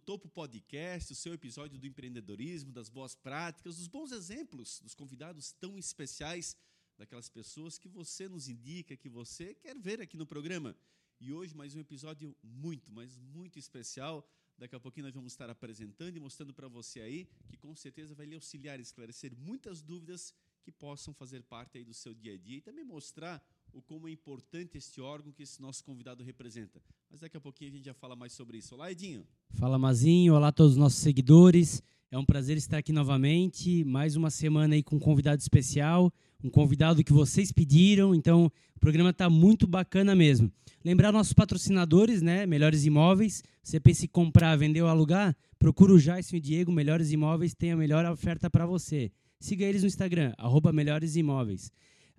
Topo Podcast, o seu episódio do empreendedorismo, das boas práticas, dos bons exemplos, dos convidados tão especiais, daquelas pessoas que você nos indica, que você quer ver aqui no programa. E hoje mais um episódio muito, mas muito especial. Daqui a pouquinho nós vamos estar apresentando e mostrando para você aí que com certeza vai lhe auxiliar a esclarecer muitas dúvidas que possam fazer parte aí do seu dia a dia e também mostrar o como é importante este órgão que esse nosso convidado representa. Mas daqui a pouquinho a gente já fala mais sobre isso. Olá, Edinho. Fala, Mazinho. Olá a todos os nossos seguidores. É um prazer estar aqui novamente. Mais uma semana aí com um convidado especial, um convidado que vocês pediram. Então, o programa está muito bacana mesmo. Lembrar nossos patrocinadores, né? Melhores Imóveis. Você pensa em comprar, vender ou alugar? Procura o Jason e o Diego. Melhores Imóveis tem a melhor oferta para você. Siga eles no Instagram, arroba Melhores Imóveis.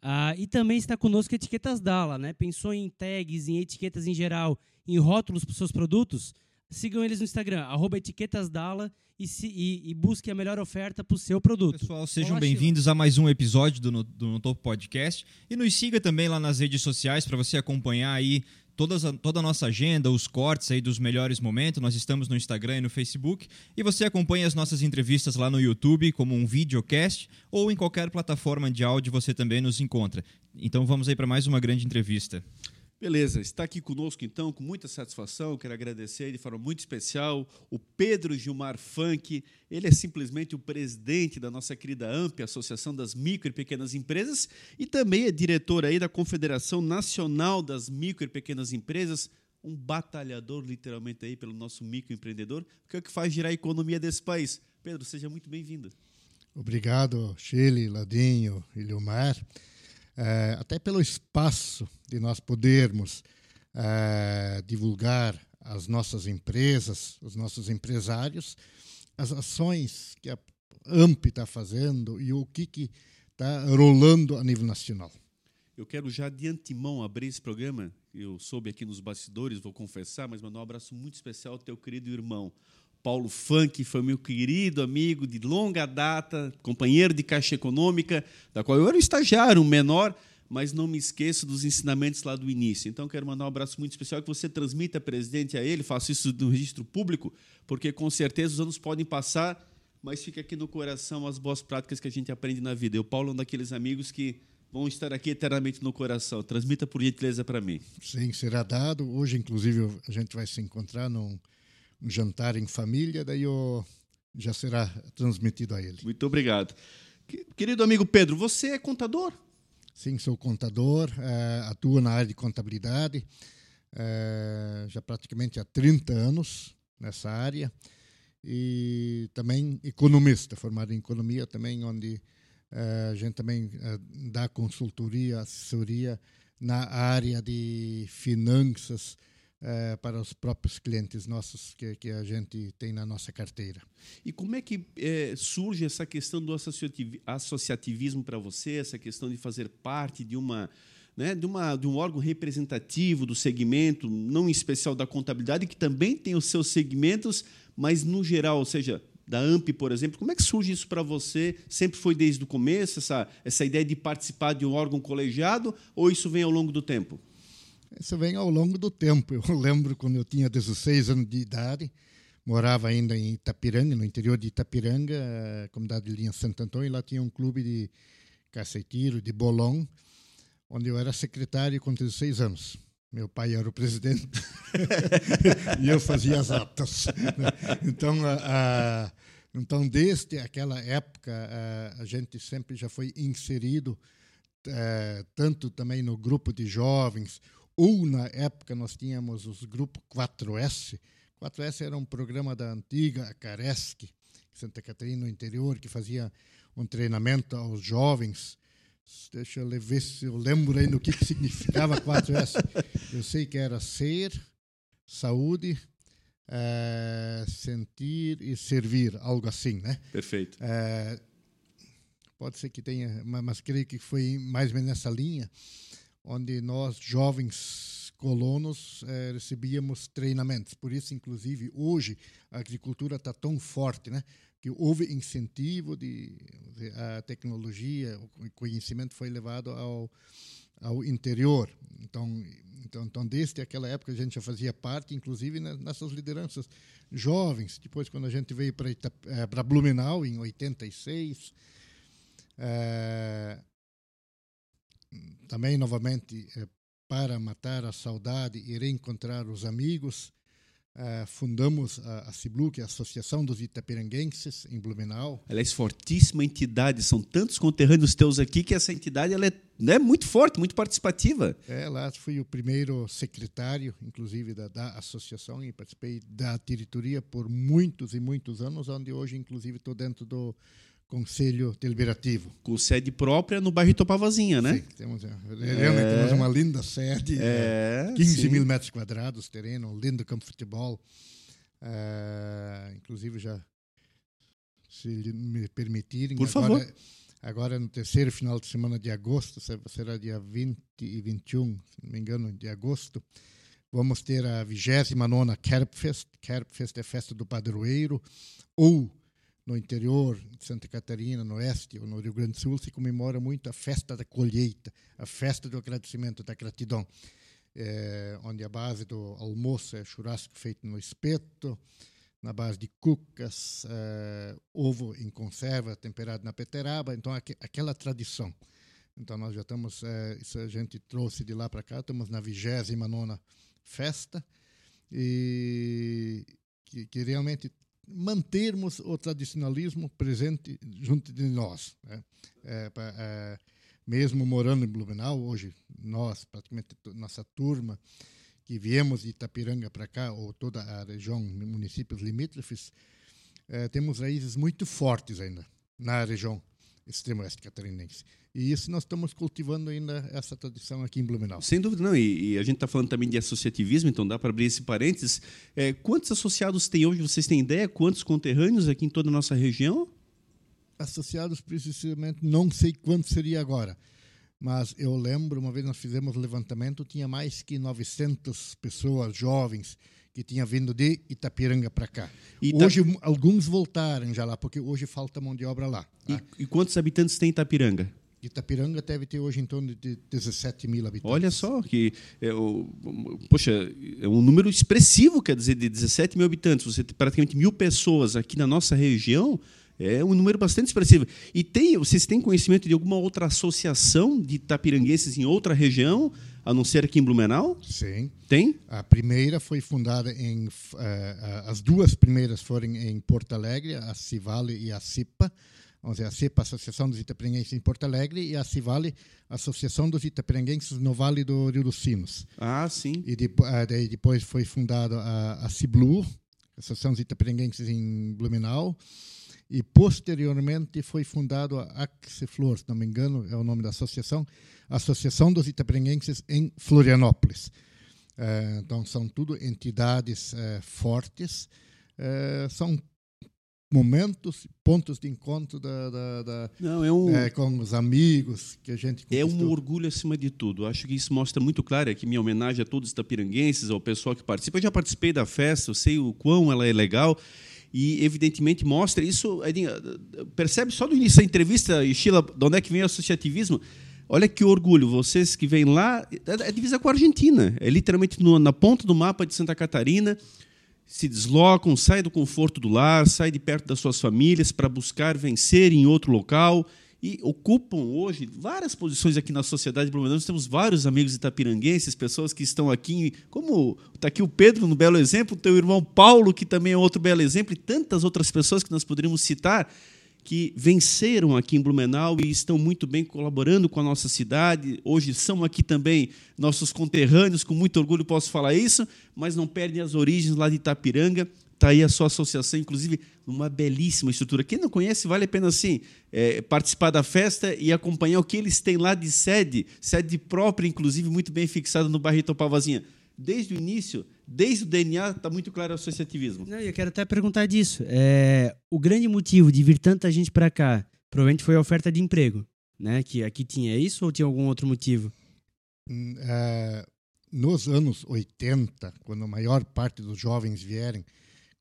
Ah, e também está conosco Etiquetas Dala, né? Pensou em tags, em etiquetas em geral, em rótulos para os seus produtos? Sigam eles no Instagram, arroba etiquetasdala e, se, e, e busque a melhor oferta para o seu produto. Pessoal, sejam bem-vindos a mais um episódio do, do No Topo Podcast. E nos siga também lá nas redes sociais para você acompanhar aí todas a, toda a nossa agenda, os cortes aí dos melhores momentos. Nós estamos no Instagram e no Facebook. E você acompanha as nossas entrevistas lá no YouTube, como um videocast, ou em qualquer plataforma de áudio você também nos encontra. Então vamos aí para mais uma grande entrevista. Beleza, está aqui conosco então, com muita satisfação. Quero agradecer de forma muito especial o Pedro Gilmar Funk. Ele é simplesmente o presidente da nossa querida AMP, Associação das Micro e Pequenas Empresas, e também é diretor aí da Confederação Nacional das Micro e Pequenas Empresas. Um batalhador, literalmente, aí pelo nosso microempreendedor, que é o que faz girar a economia desse país. Pedro, seja muito bem-vindo. Obrigado, Chile, Ladinho e Leomar é, até pelo espaço de nós podermos é, divulgar as nossas empresas, os nossos empresários, as ações que a AMP está fazendo e o que está rolando a nível nacional. Eu quero já de antemão abrir esse programa. Eu soube aqui nos bastidores, vou confessar, mas mandar um abraço muito especial ao teu querido irmão, Paulo Funk foi meu querido amigo de longa data, companheiro de Caixa Econômica, da qual eu era um estagiário, um menor, mas não me esqueço dos ensinamentos lá do início. Então, quero mandar um abraço muito especial que você transmita, presidente, a ele, faço isso no registro público, porque com certeza os anos podem passar, mas fica aqui no coração as boas práticas que a gente aprende na vida. Eu, Paulo, é um daqueles amigos que vão estar aqui eternamente no coração. Transmita por gentileza para mim. Sim, será dado. Hoje, inclusive, a gente vai se encontrar num um jantar em família, daí eu, já será transmitido a ele. Muito obrigado. Querido amigo Pedro, você é contador? Sim, sou contador, uh, atuo na área de contabilidade, uh, já praticamente há 30 anos nessa área, e também economista, formado em economia também, onde uh, a gente também dá consultoria, assessoria na área de finanças, é, para os próprios clientes nossos que, que a gente tem na nossa carteira. E como é que é, surge essa questão do associativismo para você, essa questão de fazer parte de uma, né, de, uma, de um órgão representativo do segmento, não em especial da contabilidade, que também tem os seus segmentos, mas no geral, ou seja, da AMP, por exemplo, como é que surge isso para você? Sempre foi desde o começo, essa, essa ideia de participar de um órgão colegiado, ou isso vem ao longo do tempo? Isso vem ao longo do tempo. Eu lembro quando eu tinha 16 anos de idade, morava ainda em Itapiranga, no interior de Itapiranga, comunidade de linha Santo Antônio, e lá tinha um clube de caça e tiro, de bolão, onde eu era secretário com 16 anos. Meu pai era o presidente e eu fazia as atas. Então, a, a, então desde aquela época, a, a gente sempre já foi inserido, é, tanto também no grupo de jovens, ou, na época, nós tínhamos os grupos 4S. 4S era um programa da antiga Caresc, Santa Catarina, no interior, que fazia um treinamento aos jovens. Deixa eu ver se eu lembro aí no que, que significava 4S. Eu sei que era ser, saúde, é, sentir e servir, algo assim, né? Perfeito. É, pode ser que tenha, mas creio que foi mais ou menos nessa linha onde nós, jovens colonos, eh, recebíamos treinamentos. Por isso, inclusive, hoje a agricultura está tão forte, né? que houve incentivo de, de, a tecnologia, o conhecimento foi levado ao, ao interior. Então, então, então, desde aquela época a gente já fazia parte, inclusive nessas lideranças jovens. Depois, quando a gente veio para eh, Blumenau, em 86, é, também, novamente, é, para matar a saudade e reencontrar os amigos, Uh, fundamos a, a CIBLU, que é a Associação dos Itapiranguenses, em Blumenau. Ela é fortíssima entidade, são tantos conterrâneos teus aqui que essa entidade ela é né, muito forte, muito participativa. É, lá fui o primeiro secretário, inclusive, da, da associação e participei da diretoria por muitos e muitos anos, onde hoje, inclusive, estou dentro do Conselho Deliberativo. Com sede própria no bairro Itopavazinha, né? Sim, temos, é, é. temos uma linda sede, é, 15 sim. mil metros quadrados, terreno, um lindo campo de futebol. Uh, inclusive, já, se me permitirem, Por agora, favor. agora no terceiro final de semana de agosto, será dia 20 e 21, se não me engano, de agosto, vamos ter a 29 Kerbfest. Kerbfest é festa do padroeiro, ou no interior de Santa Catarina, no oeste ou no Rio Grande do Sul, se comemora muito a festa da colheita, a festa do agradecimento, da gratidão, é, onde a base do almoço é churrasco feito no espeto, na base de cucas, é, ovo em conserva temperado na peteraba, então aqu aquela tradição. Então nós já estamos, é, isso a gente trouxe de lá para cá, estamos na 29 festa, e que, que realmente mantermos o tradicionalismo presente junto de nós. Né? É, pra, é, mesmo morando em Blumenau, hoje nós, praticamente nossa turma, que viemos de Itapiranga para cá, ou toda a região, municípios limítrofes, é, temos raízes muito fortes ainda na região extremo oeste catarinense. E isso nós estamos cultivando ainda essa tradição aqui em Blumenau. Sem dúvida, não. E, e a gente está falando também de associativismo, então dá para abrir esse parênteses. É, quantos associados tem hoje? Vocês têm ideia? Quantos conterrâneos aqui em toda a nossa região? Associados, precisamente, não sei quanto seria agora. Mas eu lembro, uma vez nós fizemos levantamento, tinha mais que 900 pessoas jovens que tinha vindo de Itapiranga para cá. Ita... Hoje alguns voltaram já lá, porque hoje falta mão de obra lá. Tá? E, e, quantos habitantes tem Itapiranga? Itapiranga deve ter hoje em torno de 17 mil habitantes. Olha só, que é o, poxa, é um número expressivo, quer dizer, de 17 mil habitantes. Você tem praticamente mil pessoas aqui na nossa região. É um número bastante expressivo. E tem, vocês têm conhecimento de alguma outra associação de itapiranguenses em outra região? a não ser aqui em Blumenau? Sim. Tem? A primeira foi fundada em. Uh, as duas primeiras foram em Porto Alegre, a Civale e a CIPA. Vamos dizer, a CIPA, Associação dos Itapiranguenses em Porto Alegre, e a Civale, Associação dos Itapiranguenses no Vale do Rio dos Sinos. Ah, sim. E de, uh, depois foi fundada a, a CIBLU, Associação dos Itapiranguenses em Blumenau. E posteriormente foi fundado a Axiflor, se não me engano, é o nome da associação, Associação dos Itaprenguenses em Florianópolis. É, então, são tudo entidades é, fortes, é, são momentos, pontos de encontro da, da, da Não, é um, com os amigos que a gente conquistou. É um orgulho acima de tudo. Acho que isso mostra muito claro aqui minha homenagem a todos os itapiranguenses, ao pessoal que participa. Eu já participei da festa, eu sei o quão ela é legal e evidentemente mostra isso. Percebe só do início da entrevista, Sheila, de onde é que vem o associativismo? Olha que orgulho, vocês que vêm lá, é, é divisa com a Argentina, é literalmente no, na ponta do mapa de Santa Catarina, se deslocam, saem do conforto do lar, saem de perto das suas famílias para buscar vencer em outro local e ocupam hoje várias posições aqui na sociedade blumenau. Nós temos vários amigos itapiranguenses, pessoas que estão aqui, como está aqui o Pedro no belo exemplo, o teu irmão Paulo, que também é outro belo exemplo, e tantas outras pessoas que nós poderíamos citar que venceram aqui em Blumenau e estão muito bem colaborando com a nossa cidade. Hoje são aqui também nossos conterrâneos, com muito orgulho posso falar isso, mas não perdem as origens lá de Itapiranga. Está aí a sua associação, inclusive, uma belíssima estrutura. Quem não conhece, vale a pena assim, é, participar da festa e acompanhar o que eles têm lá de sede, sede própria, inclusive, muito bem fixada no bairro Itopavazinha. Desde o início, desde o DNA está muito claro o associativismo. Não, eu quero até perguntar disso. É, o grande motivo de vir tanta gente para cá provavelmente foi a oferta de emprego, né? Que aqui tinha isso ou tinha algum outro motivo? Uh, nos anos 80, quando a maior parte dos jovens vierem,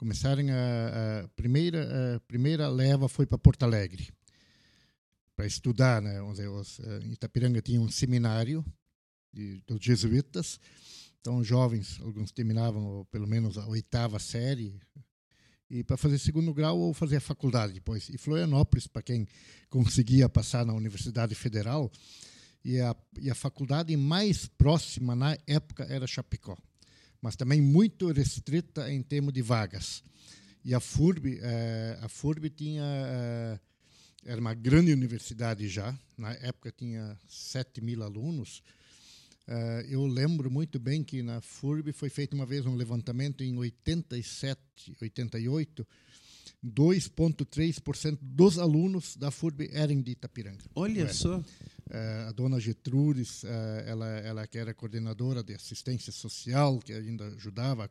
começaram a, a primeira a primeira leva foi para Porto Alegre para estudar, né? Os, uh, Itapiranga tinha um seminário de, dos jesuítas. Então, jovens, alguns terminavam pelo menos a oitava série, e para fazer segundo grau ou fazer a faculdade depois. E Florianópolis, para quem conseguia passar na Universidade Federal, e a, e a faculdade mais próxima na época era Chapecó, mas também muito restrita em termos de vagas. E a FURB, eh, a FURB tinha eh, era uma grande universidade já, na época tinha 7 mil alunos. Uh, eu lembro muito bem que na FURB foi feito uma vez um levantamento em 87, 88, 2,3% dos alunos da FURB eram de Itapiranga. Olha é. só. Uh, a dona Getrudes, uh, ela, ela que era coordenadora de assistência social, que ainda ajudava,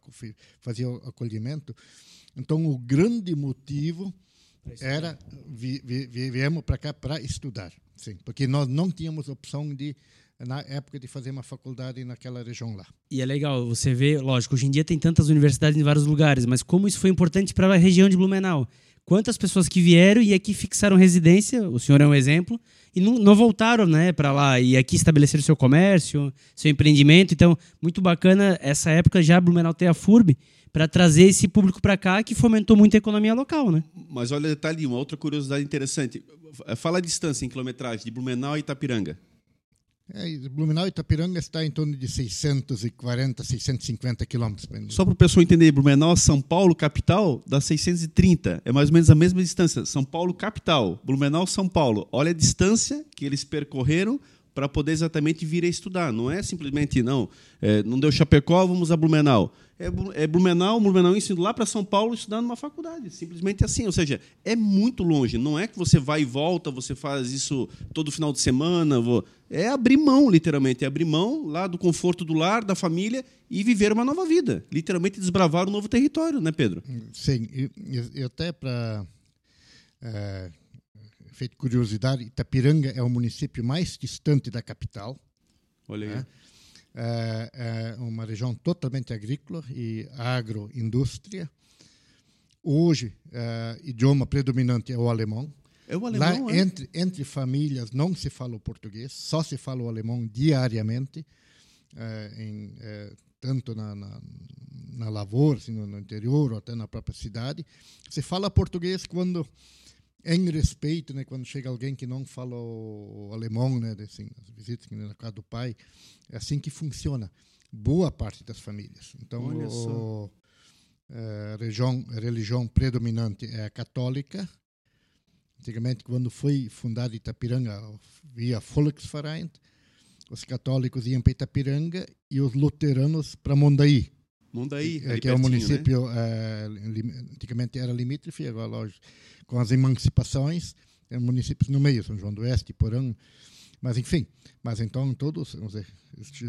fazia o acolhimento. Então, o grande motivo era vi, vi, viemos para cá para estudar, sim, porque nós não tínhamos opção de na época de fazer uma faculdade naquela região lá. E é legal, você vê, lógico, hoje em dia tem tantas universidades em vários lugares, mas como isso foi importante para a região de Blumenau? Quantas pessoas que vieram e aqui fixaram residência, o senhor é um exemplo, e não, não voltaram né, para lá e aqui estabeleceram seu comércio, seu empreendimento. Então, muito bacana essa época já Blumenau ter a FURB, para trazer esse público para cá que fomentou muito a economia local, né? Mas olha, detalhe, uma outra curiosidade interessante. Fala a distância em quilometragem de Blumenau a Itapiranga. É, Blumenau e Itapiranga está em torno de 640, 650 quilômetros. Só para o pessoal entender, Blumenau, São Paulo, capital, dá 630. É mais ou menos a mesma distância. São Paulo, capital. Blumenau, São Paulo. Olha a distância que eles percorreram para poder exatamente vir a estudar. Não é simplesmente, não, é, não deu Chapecó, vamos a Blumenau. É, é Blumenau, Blumenau indo lá para São Paulo estudar numa faculdade. Simplesmente assim. Ou seja, é muito longe. Não é que você vai e volta, você faz isso todo final de semana. Vou... É abrir mão, literalmente. É abrir mão lá do conforto do lar, da família e viver uma nova vida. Literalmente desbravar um novo território, né, Pedro? Sim. E até para. É feito curiosidade, Itapiranga é o município mais distante da capital. Olha aí. Né? É, é uma região totalmente agrícola e agroindústria. Hoje, é, idioma predominante é o alemão. É o alemão, Lá, é? entre, entre famílias, não se fala o português, só se fala o alemão diariamente, é, em, é, tanto na, na, na lavoura, assim, no, no interior, ou até na própria cidade. Se fala português quando em respeito, né, quando chega alguém que não fala o, alemão, né, assim, as visitas que na casa do pai, é assim que funciona. Boa parte das famílias. Então, o, a, é, religião, a religião predominante é a católica. Antigamente, quando foi fundada Itapiranga via Volksverein, os católicos iam para Itapiranga e os luteranos para Mondaí. Mondaí, é, que é o município, né? é, antigamente era limítrofe, agora lógico com as emancipações, municípios no meio, São João do Oeste, Porã, mas enfim, mas então todos dizer,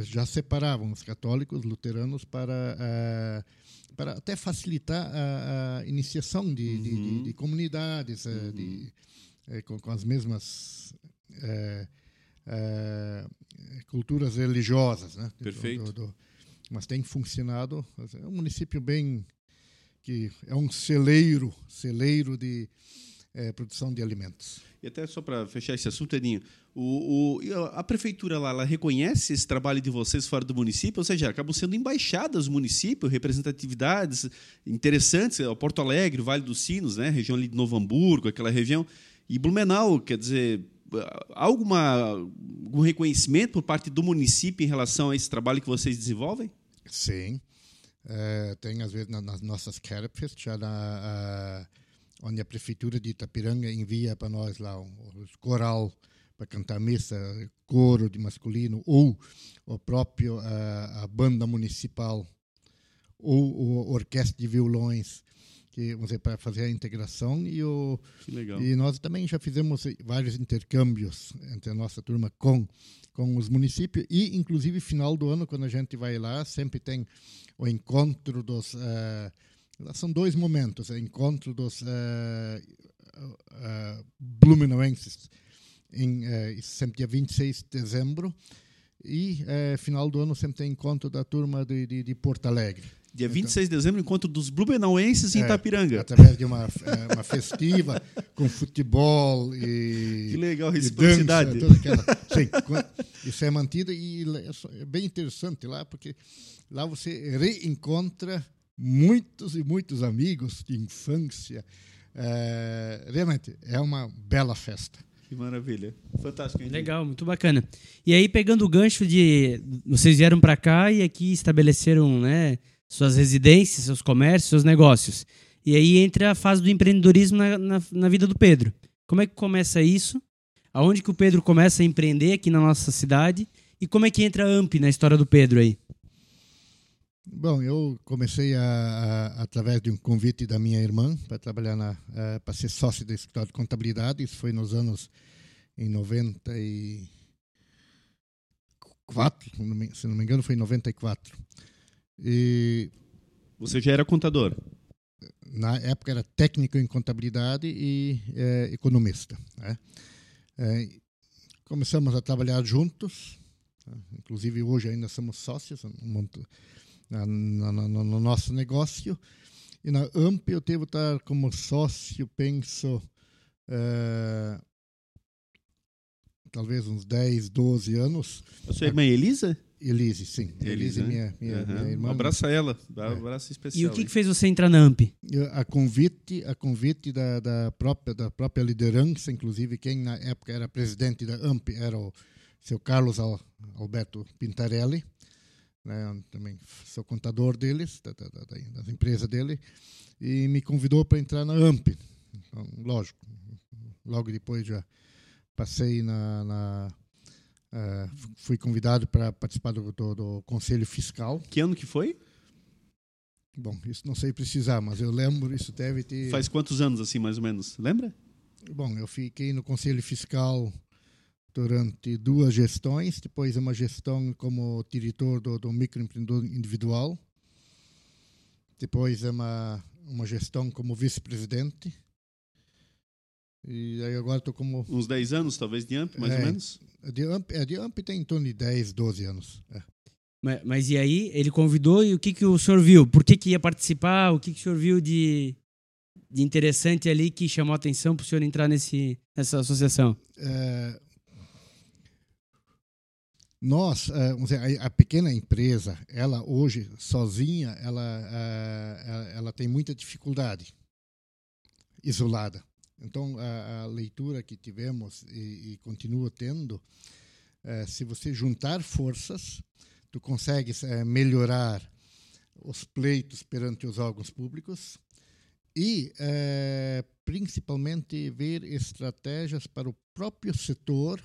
já separavam os católicos, luteranos para uh, para até facilitar a, a iniciação de, uhum. de, de, uhum. de, comunidades uh, uhum. de, uh, com, com, as mesmas culturas religiosas, né? Perfeito. Do, do, mas tem funcionado, é um município bem que é um celeiro, celeiro de é, produção de alimentos. E até só para fechar esse assunto, Edinho, o, o, a prefeitura lá ela reconhece esse trabalho de vocês fora do município, ou seja, acabam sendo embaixadas município, representatividades interessantes, o Porto Alegre, Vale dos Sinos, né, região ali de Novo Hamburgo, aquela região, e Blumenau, quer dizer, alguma, algum reconhecimento por parte do município em relação a esse trabalho que vocês desenvolvem? Sim. Uh, tem, às vezes, nas nossas Kerpfest, já na, uh, onde a prefeitura de Itapiranga envia para nós lá um, coral para cantar missa, coro de masculino, ou o próprio uh, a banda municipal, ou a orquestra de violões, que vamos para fazer a integração. E o e nós também já fizemos vários intercâmbios entre a nossa turma com com os municípios e inclusive final do ano quando a gente vai lá sempre tem o encontro dos uh, são dois momentos o encontro dos uh, uh, blumenauenses em sempre dia 26 de dezembro e final do ano sempre tem encontro da turma de, de, de Porto Alegre Dia 26 de dezembro, encontro dos blumenauenses em É, Itapiranga. através de uma, é, uma festiva com futebol e Que legal, reciprocidade. dança, toda aquela- sim, isso é mantido e é é bem interessante lá porque lá você reencontra muitos e muitos amigos de infância. É, realmente é uma bela festa. Que maravilha. Fantástico. Henrique. Legal, muito bacana. E aí, pegando o gancho de. Vocês vieram para cá e aqui estabeleceram né, suas residências, seus comércios, seus negócios. E aí entra a fase do empreendedorismo na, na, na vida do Pedro. Como é que começa isso? Aonde que o Pedro começa a empreender aqui na nossa cidade? E como é que entra a AMP na história do Pedro aí? Bom, eu comecei a, a- através de um convite da minha irmã para trabalhar na eh, para ser sócio do escritório de contabilidade. Isso foi nos anos em 94, se não me- se não me engano, foi em 94. E Você já era contador. na época era técnico em contabilidade e eh, economista. né? Eh, começamos a trabalhar juntos, né? inclusive hoje ainda somos sócios um na- na- na- no, no nosso negócio. E na AMP eu devo estar como sócio, penso, eh, talvez uns 10, 12 anos. A sua irmã Elisa? Elise, sim. Elise, né? minha, minha, Aham. minha irmã. Um abraço a ela. Dá um abraço especial. E o que, que fez você entrar na AMP? A convite a convite da, da própria da própria liderança inclusive quem na época era presidente da AMP era o seu Carlos Al- Alberto Pintarelli né, também sou contador deles da, da- das empresas dele e me convidou para entrar na AMP então, lógico logo depois já passei na, na ah, fui convidado para participar do, do, do conselho fiscal Que ano que foi? bom isso não sei precisar mas eu lembro isso deve ter Faz quantos anos, assim, mais ou menos? Lembra? Bom, eu fiquei no Conselho Fiscal durante duas gestões, depois uma gestão como diretor do, do microempreendedor individual, depois uma, uma gestão como vice-presidente, e aí agora estou como... Uns 10 anos, talvez, de AMP, mais É. ou menos? A de AMP, a de AMP tem em torno de 10, 12 anos. é. Mas, mas e aí, ele convidou e o que, que o senhor viu? Por que, que ia participar? O que, que o senhor viu de, de interessante ali que chamou a atenção para o senhor entrar nesse, nessa associação? É, nós, é, vamos dizer, a, a pequena empresa, ela hoje sozinha, ela, é, ela, ela tem muita dificuldade, isolada. Então, a, a leitura que tivemos e, e continua tendo, é, se você juntar forças, tu consegues é, melhorar os pleitos perante os órgãos públicos e, é, principalmente, ver estratégias para o próprio setor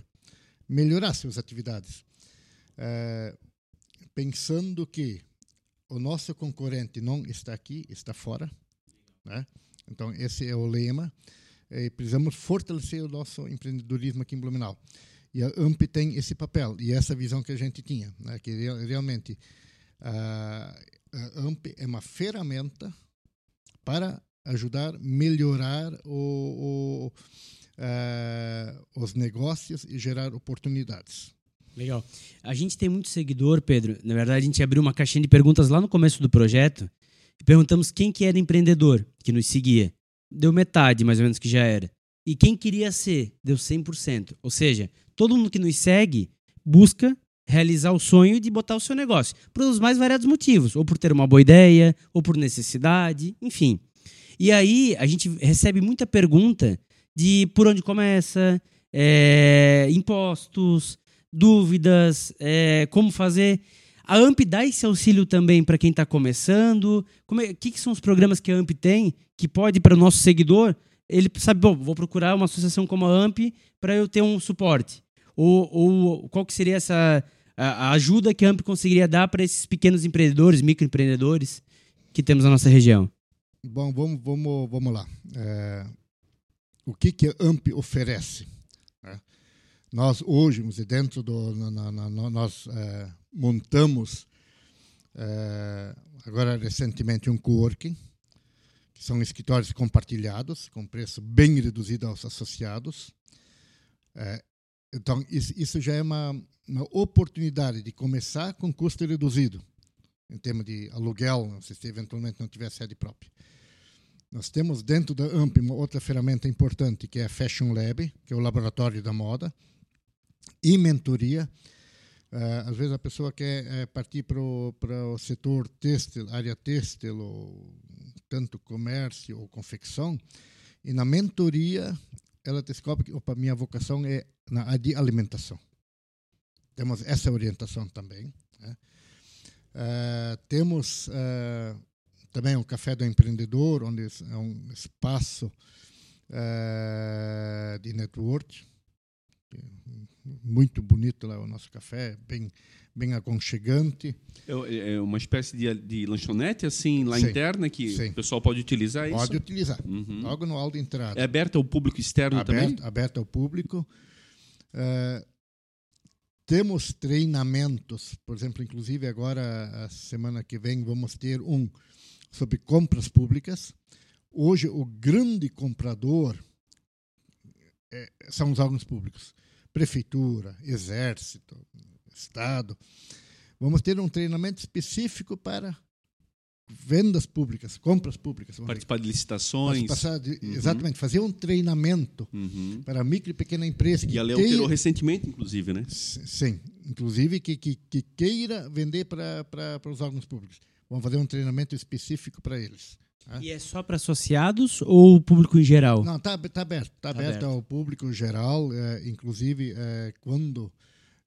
melhorar suas atividades. É, pensando que o nosso concorrente não está aqui, está fora. Né? Então, esse é o lema. E precisamos fortalecer o nosso empreendedorismo aqui em Blumenau. E a AMP tem esse papel e essa visão que a gente tinha, né? que real- realmente a, a AMP é uma ferramenta para ajudar a melhorar o, o, eh, os negócios e gerar oportunidades. Legal. A gente tem muito seguidor, Pedro. Na verdade, a gente abriu uma caixinha de perguntas lá no começo do projeto e perguntamos quem que era empreendedor que nos seguia. Deu metade, mais ou menos, que já era. E quem queria ser, deu 100%. Ou seja, todo mundo que nos segue busca realizar o sonho de botar o seu negócio. Por os mais variados motivos. Ou por ter uma boa ideia, ou por necessidade, enfim. E aí, a gente recebe muita pergunta de por onde começa, é, impostos, dúvidas, é, como fazer. A AMP dá esse auxílio também para quem está começando? O é, que, que são os programas que a AMP tem que pode para o nosso seguidor? Ele sabe, bom, vou procurar uma associação como a AMP para eu ter um suporte. Ou, ou qual que seria essa a, ajuda que a AMP conseguiria dar para esses pequenos empreendedores, microempreendedores que temos na nossa região? Bom, vamos, vamos, vamos lá. É, o que, que a AMP oferece? né? Nós hoje, dentro do. na- na- na- nós é, montamos é, agora recentemente um coworking, que são escritórios compartilhados, com preço bem reduzido aos associados. É, então, isso, já é uma, uma oportunidade de começar com custo reduzido. em termos de aluguel, se eventualmente não tiver sede própria. Nós temos dentro da AMP uma outra ferramenta importante, que é a Fashion Lab, que é o laboratório da moda, e mentoria. Uh, às vezes a pessoa quer uh, partir para o setor têxtil, área têxtil, ou tanto comércio ou confecção, e na mentoria ela descobre que opa, minha vocação é na de alimentação. Temos essa orientação também. Né? Uh, temos uh, também o Café do Empreendedor, onde é um espaço uh, de network. Muito bonito lá o nosso café, bem, bem aconchegante. É, é uma espécie de, de lanchonete assim lá sim, interna que sim. o pessoal pode utilizar pode isso? Pode utilizar, uhum. logo no hall de entrada. É aberto ao público externo aberto, também? Aberto ao público. Uh, temos treinamentos, por exemplo, inclusive agora, a semana que vem, vamos ter um sobre compras públicas. Hoje, o grande comprador é, são os órgãos públicos. Prefeitura, Exército, Estado. Vamos ter um treinamento específico para vendas públicas, compras públicas. Participar de licitações. De, uhum. Exatamente, fazer um treinamento uhum. para a micro e pequena empresa. Que e a Leão queira, recentemente, inclusive, né? Sim, inclusive que, que, que queira vender para, para, para os órgãos públicos. Vamos fazer um treinamento específico para eles. Tá? E é só para associados ou público em geral? Não, está tá aberto. Está tá aberto, aberto, ao público geral, é, inclusive é, quando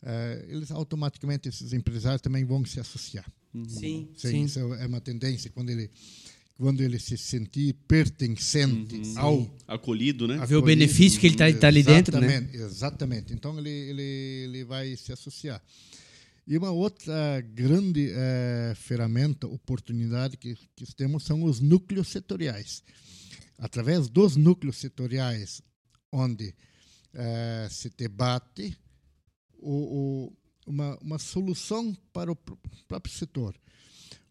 é, eles automaticamente, esses empresários também vão se associar. Uhum. Sim, sim, sim. Isso é uma tendência quando ele quando ele se sentir pertencente uhum. ao acolhido, né? A ver o benefício que ele está tá ali dentro, né? Exatamente. Então ele, ele ele vai se associar. E uma outra grande é, ferramenta, oportunidade que, que temos são os núcleos setoriais. Através dos núcleos setoriais, onde é, se debate o, o, uma, uma solução para o próprio setor.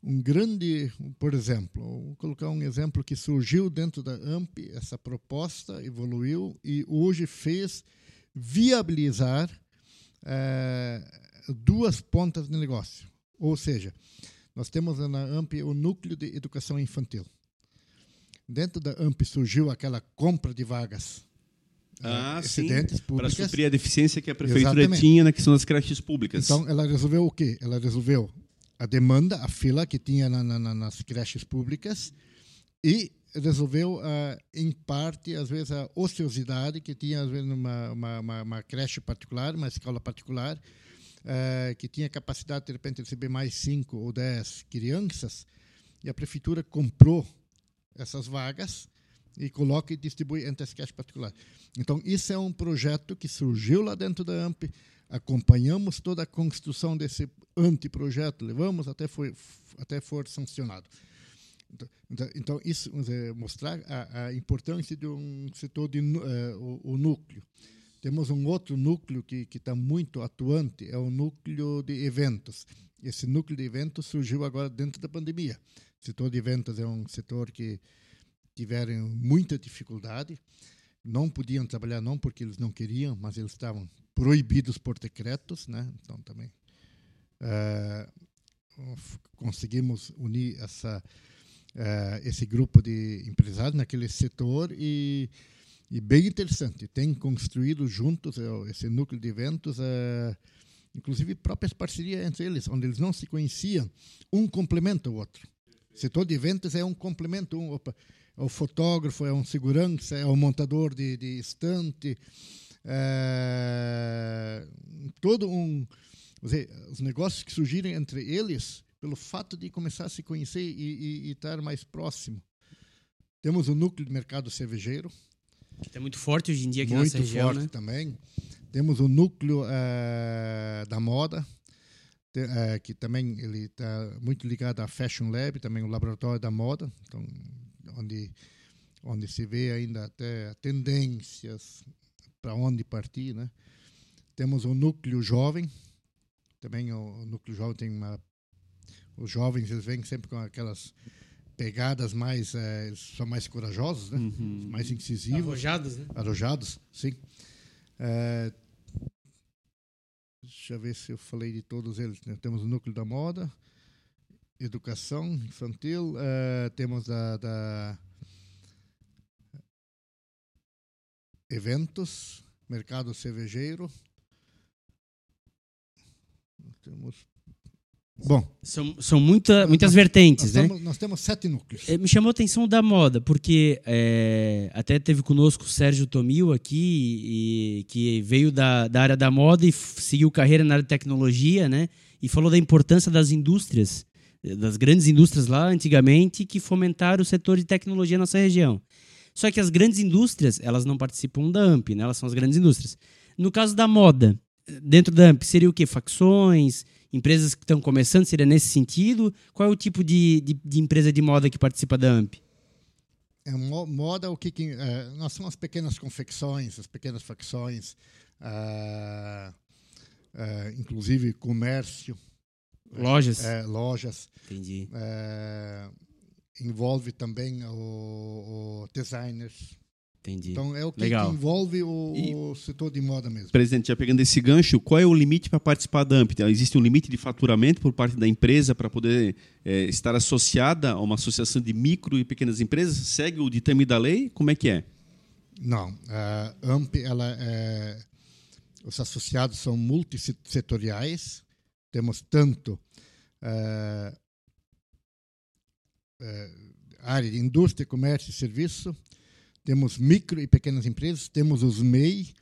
Um grande, por exemplo, vou colocar um exemplo que surgiu dentro da AMP, essa proposta evoluiu e hoje fez viabilizar é, duas pontas de negócio. Ou seja, nós temos na AMP o núcleo de educação infantil. Dentro da AMP surgiu aquela compra de vagas ah, excedentes públicas. Para suprir a deficiência que a prefeitura Exatamente. tinha na questão das creches públicas. Então, ela resolveu o quê? Ela resolveu a demanda, a fila que tinha na, na, nas creches públicas e resolveu, uh, em parte, às vezes, a ociosidade que tinha, às vezes, numa uma, uma, uma creche particular, uma escola particular, uh, que tinha capacidade, de repente, de receber mais cinco ou dez crianças, e a prefeitura comprou essas vagas e coloca e distribui entre as creches particulares. Então, isso é um projeto que surgiu lá dentro da AMP, acompanhamos toda a construção desse anteprojeto, levamos até foi até for sancionado. Então, então, então isso é mostrar a, a, importância de um setor de uh, o, o, núcleo. Temos um outro núcleo que está muito atuante, é o núcleo de eventos. Esse núcleo de eventos surgiu agora dentro da pandemia. O setor de eventos é um setor que tiveram muita dificuldade, não podiam trabalhar não porque eles não queriam, mas eles estavam proibidos por decretos, né? Então também uh, conseguimos unir essa uh, esse grupo de empresários naquele setor e e bem interessante, tem construído juntos uh, esse núcleo de eventos, inclusive próprias parcerias entre eles, onde eles não se conheciam, um complementa o outro. O setor de eventos é um complemento, um, opa, é o fotógrafo, é um segurança, é o montador de, de estante, é, todo um dizer, os negócios que surgirem entre eles pelo fato de começar a se conhecer e, e, e estar mais próximo. Temos o núcleo de mercado cervejeiro, que está muito forte hoje em dia aqui muito na região, forte né? também. Temos o núcleo é, da moda, é, que também ele está muito ligado à Fashion Lab, também o laboratório da moda. Então, onde, onde se vê ainda até tendências para onde partir. Né? Temos o núcleo jovem, também o, o núcleo jovem tem uma. Os jovens eles vêm sempre com aquelas pegadas mais é, são mais corajosos, né? Uhum. mais incisivos, arrojados, né? Arrojados, sim. É, deixa eu ver se eu falei de todos eles. Né? Temos o núcleo da moda, educação infantil, uh, temos da, da, eventos, mercado cervejeiro. Temos Bom, são, são muita, muitas nós, vertentes, nós né? Temos, nós temos sete núcleos. É, me chamou a atenção da moda, porque é, até teve conosco o Sérgio Tomil aqui, e, que veio da, da área da moda e seguiu carreira na área de tecnologia, né? E falou da importância das indústrias, das grandes indústrias lá antigamente, que fomentaram o setor de tecnologia na nossa região. Só que as grandes indústrias, elas não participam da AMP, né? Elas são as grandes indústrias. No caso da moda, dentro da AMP, seria o quê? Facções Empresas que estão começando, seria nesse sentido? Qual é o tipo de, de, de empresa de moda que participa da AMP? É, moda, o que, que é, nós somos as pequenas confecções, as pequenas facções, uh, uh, inclusive comércio. Lojas? É, lojas. Entendi. Uh, envolve também o, o designers. Entendi. Então é o que, que envolve o, e, o, setor de moda mesmo. Presidente, já pegando esse gancho, qual é o limite para participar da AMP? Existe um limite de faturamento por parte da empresa para poder é, estar associada a uma associação de micro e pequenas empresas? Segue o ditame da lei? Como é que é? Não. A AMP, ela é, os associados são multissetoriais. Temos tanto é, é, área de indústria, comércio e serviço, temos micro e pequenas empresas, temos os MEI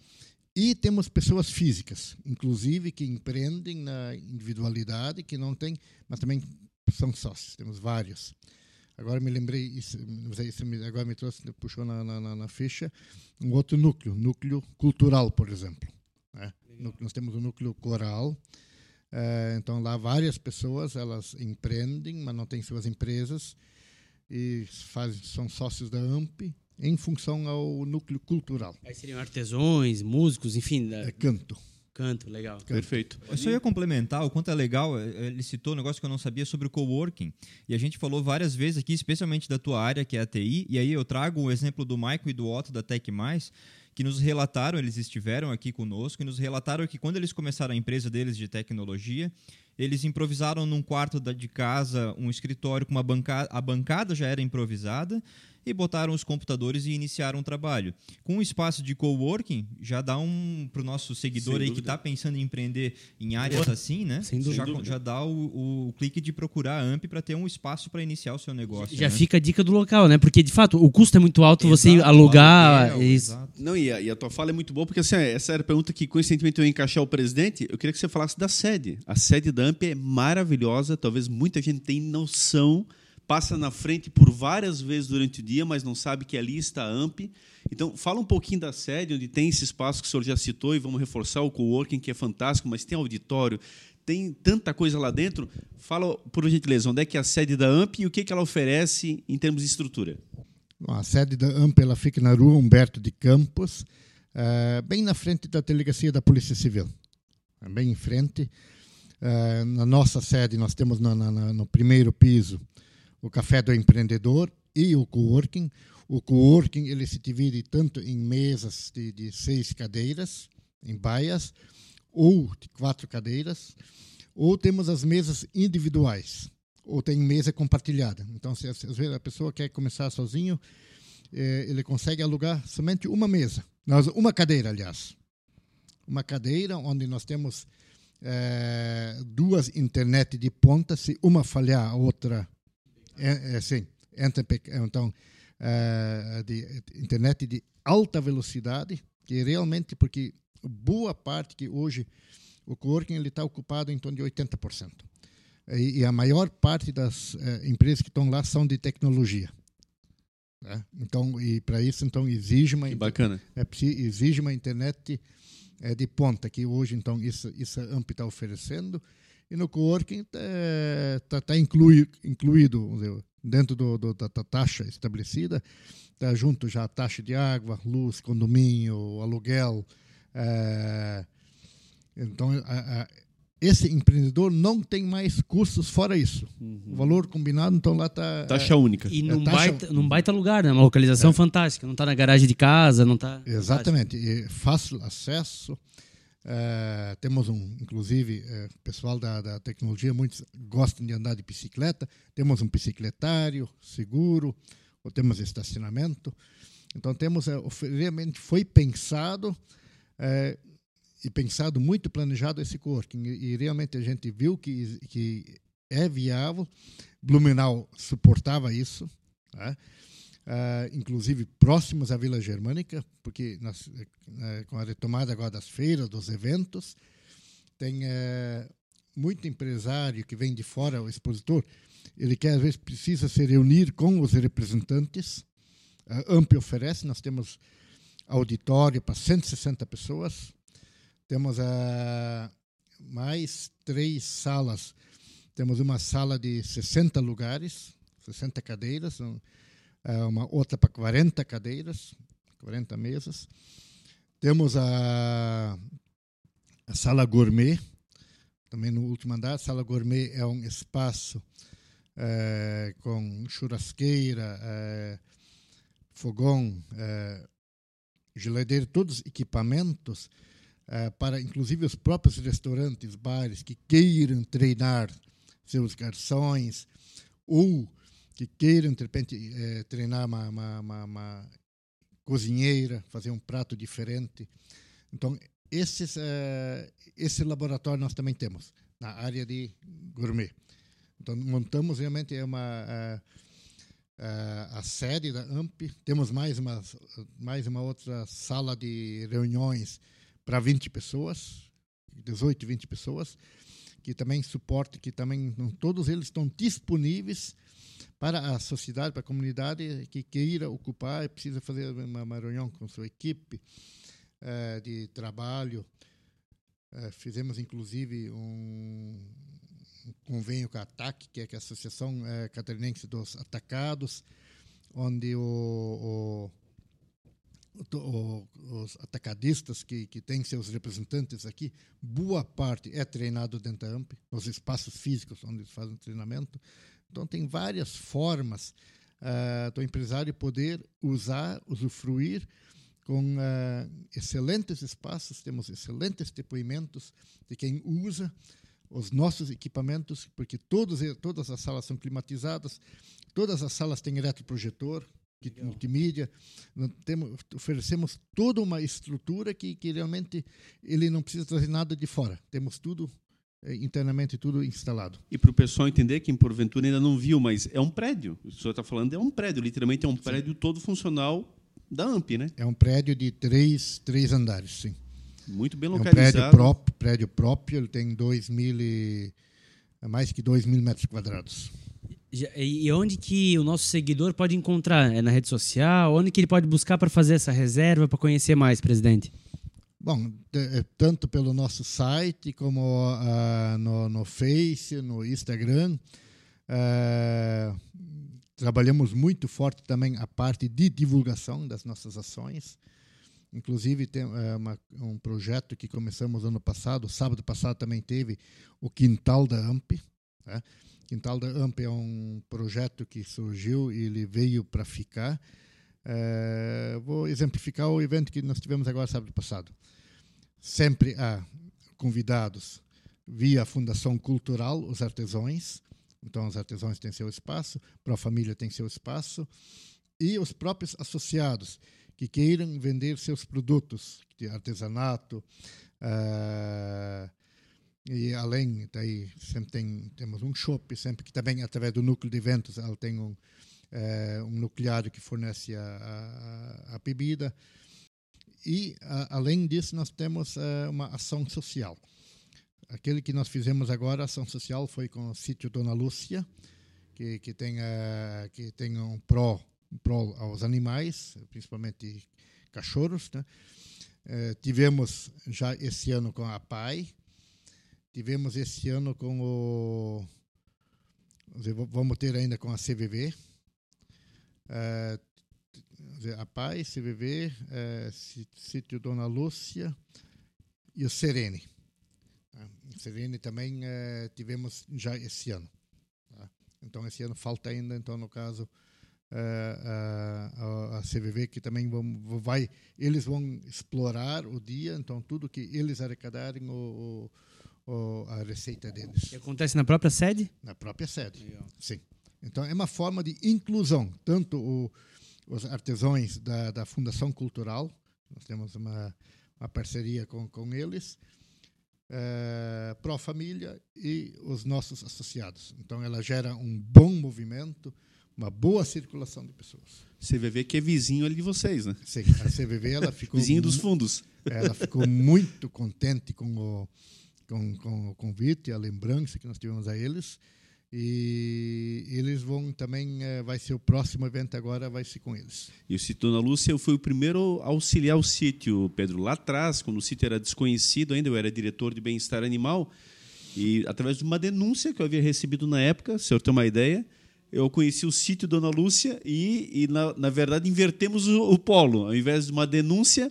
e temos pessoas físicas, inclusive que empreendem na individualidade, que não tem, mas também são sócios, temos vários. Agora me lembrei, isso, agora me trouxe, puxou na, na, na, ficha, um outro núcleo, núcleo cultural, por exemplo. Né? Nós temos o núcleo coral, é, então lá várias pessoas, elas empreendem, mas não têm suas empresas, e fazem, são sócios da AMP, em função ao núcleo cultural. Aí seriam artesãos, músicos, enfim. Da... É canto. Canto, legal. Perfeito. Eu só ia complementar, o quanto é legal, é, é, ele citou um negócio que eu não sabia sobre o coworking. E a gente falou várias vezes aqui, especialmente da tua área, que é a TI, e aí eu trago o exemplo do Michael e do Otto da Tech Mais, que nos relataram, eles estiveram aqui conosco, e nos relataram que quando eles começaram a empresa deles de tecnologia, eles improvisaram num quarto de casa um escritório com uma bancada, a bancada já era improvisada, e botaram os computadores e iniciaram o trabalho. Com o espaço de coworking, já dá um para o nosso seguidor aí que está pensando em empreender em áreas assim, né? Sem já, dúvida. já dá o, o clique de procurar a AMP para ter um espaço para iniciar o seu negócio. Já né? fica a dica do local, né? Porque de fato o custo é muito alto exato, você alugar. Aluguel, isso. Exato. Não, e a, e a, tua fala é muito boa, porque assim, essa era a pergunta que coincidentemente eu ia encaixar o presidente. Eu queria que você falasse da sede. A sede da AMP é maravilhosa, talvez muita gente tenha noção passa na frente por várias vezes durante o dia, mas não sabe que ali está a AMP. Então, fala um pouquinho da sede, onde tem esse espaço que o senhor já citou, e vamos reforçar o coworking, que é fantástico, mas tem auditório, tem tanta coisa lá dentro. Fala, por gentileza, onde é que é a sede da AMP e o que, que ela oferece em termos de estrutura? A sede da AMP ela fica na rua Humberto de Campos, uh, bem na frente da delegacia da Polícia Civil. Bem em frente. Uh, na nossa sede, nós temos no primeiro piso o café do empreendedor e o coworking. O coworking ele se divide tanto em mesas de, de seis cadeiras, em baias, ou de quatro cadeiras, ou temos as mesas individuais, ou tem mesa compartilhada. Então, se às vezes a pessoa quer começar sozinho, eh, ele consegue alugar somente uma mesa, nós, uma cadeira, aliás. Uma cadeira onde nós temos eh, duas internet de ponta, se uma falhar, a outra é, é, sim, então, é, de internet de alta velocidade, que realmente, porque boa parte que hoje o coworking está ocupado em torno de 80%. E, e a maior parte das é, empresas que estão lá são de tecnologia. Né? Então, e para isso, então, exige uma, que bacana. É, exige uma internet é, de ponta, que hoje, então, isso, isso a AMP está oferecendo. E no coworking está tá, tá inclui, incluído dizer, dentro do, do, da, da, taxa estabelecida, está junto já a taxa de água, luz, condomínio, aluguel. É, então, a, a, esse empreendedor não tem mais custos fora isso. Uhum. O valor combinado, então lá está. Taxa é, única. E num, taxa... Baita, num baita lugar, né? uma localização é. fantástica. Não está na garagem de casa, não está. Exatamente. E fácil acesso Uh, temos um, inclusive, uh, pessoal da, da tecnologia, muitos gostam de andar de bicicleta. Temos um bicicletário seguro, ou temos estacionamento. Então temos, uh, realmente foi pensado e pensado muito planejado esse coworking e, e realmente a gente viu que que é viável. Blumenau suportava isso. Né? Uh, inclusive próximos à Vila Germânica, porque nós, uh, com a retomada agora das feiras, dos eventos, tem uh, muito empresário que vem de fora, o expositor, ele quer, às vezes, precisa se reunir com os representantes. A AMP oferece, nós temos auditório para 160 pessoas, temos uh, mais três salas. Temos uma sala de 60 lugares, 60 cadeiras, uma outra para 40 cadeiras, 40 mesas. Temos a, a sala gourmet, também no último andar. A sala gourmet é um espaço é, com churrasqueira, é, fogão, é, geladeira, todos os equipamentos é, para, inclusive, os próprios restaurantes, bares que queiram treinar seus garçons ou que queiram, de repente, é, treinar uma, uma, uma, uma, cozinheira, fazer um prato diferente. Então, esses, é, esse laboratório nós também temos na área de gourmet. Então, montamos realmente é uma a, a, a sede da AMP. Temos mais uma, mais uma outra sala de reuniões para 20 pessoas, 18, 20 pessoas, que também suporte, que também todos eles estão disponíveis para a sociedade, para a comunidade que queira ocupar, precisa fazer uma, uma reunião com sua equipe uh, de trabalho. Uh, fizemos, inclusive, um, um, convênio com a ATAC, que é, é a Associação uh, Catarinense dos Atacados, onde o, o, o, os atacadistas que, que têm seus representantes aqui, boa parte é treinado dentro da AMP, nos espaços físicos onde eles fazem treinamento. Então, tem várias formas uh, do empresário poder usar, usufruir com uh, excelentes espaços, temos excelentes depoimentos de quem usa os nossos equipamentos, porque todos, todas as salas são climatizadas, todas as salas têm eletroprojetor, multimídia, temos, oferecemos toda uma estrutura que, que realmente ele não precisa trazer nada de fora. Temos tudo internamente tudo instalado. E para o pessoal entender, quem porventura ainda não viu, mas é um prédio. O senhor está falando é um prédio, literalmente é um prédio sim. todo funcional da AMP, né? É um prédio de três, três andares, sim. Muito bem localizado. É um prédio próprio, prédio próprio ele tem dois mil e, mais que dois mil metros quadrados. E onde que o nosso seguidor pode encontrar? É na rede social? Onde que ele pode buscar para fazer essa reserva, para conhecer mais, presidente? Bom, eh, tanto pelo nosso site como uh, no, no Face, no Instagram. Uh, trabalhamos muito forte também a parte de divulgação das nossas ações. Inclusive, tem uh, uma, um projeto que começamos ano passado, sábado passado também teve o Quintal da AMP. Né? Quintal da AMP é um projeto que surgiu e ele veio para ficar. Uh, vou exemplificar o evento que nós tivemos agora sábado passado sempre há convidados via Fundação Cultural, os artesãos. Então, os artesãos têm seu espaço, a Família tem seu espaço, e os próprios associados que queiram vender seus produtos de artesanato. Uh, e além daí sempre tem temos um shopping sempre que também através do núcleo de eventos ela tem um uh, um nucleário que fornece a, a, a bebida e, a, além disso, nós temos uh, uma ação social. Aquele que nós fizemos agora, a ação social, foi com o sítio Dona Lúcia, que, que, tem, uh, que tem um pró, um pró aos animais, principalmente cachorros. Né? Uh, tivemos já esse ano com a PAI, tivemos esse ano com o. Vamos ter ainda com a CVV. A Paz, CVV, é, Sítio Dona Lúcia e o Serene. Tá? O Serene também é, tivemos já esse ano. Tá? Então, esse ano falta ainda, então, no caso, a, a, CVV que também vão, vai, eles vão explorar o dia, então tudo que eles arrecadarem o, o, a receita deles. E acontece na própria sede? Na própria sede, Legal. sim. Então é uma forma de inclusão, tanto o, os artesãos da, da Fundação Cultural, nós temos uma, uma parceria com, com eles, é, Pro Família e os nossos associados. Então ela gera um bom movimento, uma boa circulação de pessoas. CVV que é vizinho ali de vocês, né? Sim, a CVV ela ficou vizinho dos fundos. Ela ficou muito contente com o com, com o convite, a lembrança que nós tivemos a eles. E eles vão também, é, vai ser o próximo evento agora, vai ser com eles. E o sítio Dona Lúcia, eu fui o primeiro a auxiliar o sítio, Pedro, lá atrás, quando o sítio era desconhecido ainda, eu era diretor de bem-estar animal, e através de uma denúncia que eu havia recebido na época, se eu ter uma ideia, eu conheci o sítio Dona Lúcia e, e na, na verdade, invertemos o, o polo. Ao invés de uma denúncia,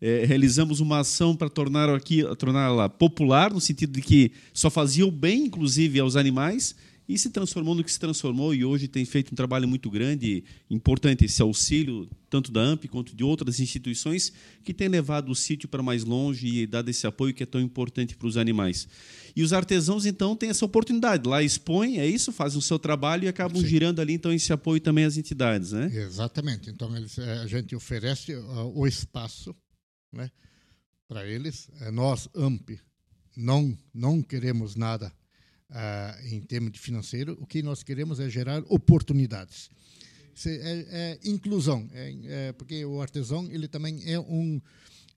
é, realizamos uma ação para tornar aqui torná-la popular no sentido de que só fazia o bem, inclusive aos animais, e se transformou no que se transformou e hoje tem feito um trabalho muito grande, importante esse auxílio tanto da AMP quanto de outras instituições que têm levado o sítio para mais longe e dado esse apoio que é tão importante para os animais. E os artesãos então têm essa oportunidade, lá expõem, é isso, fazem o seu trabalho e acabam Sim. girando ali então esse apoio também às entidades, né? Exatamente. Então eles, eh, a gente oferece uh, o espaço né, para eles. É, nós, AMP, não, não queremos nada uh, em termos de financeiro. O que nós queremos é gerar oportunidades. É, é, inclusão, é, é, porque o artesão ele também é um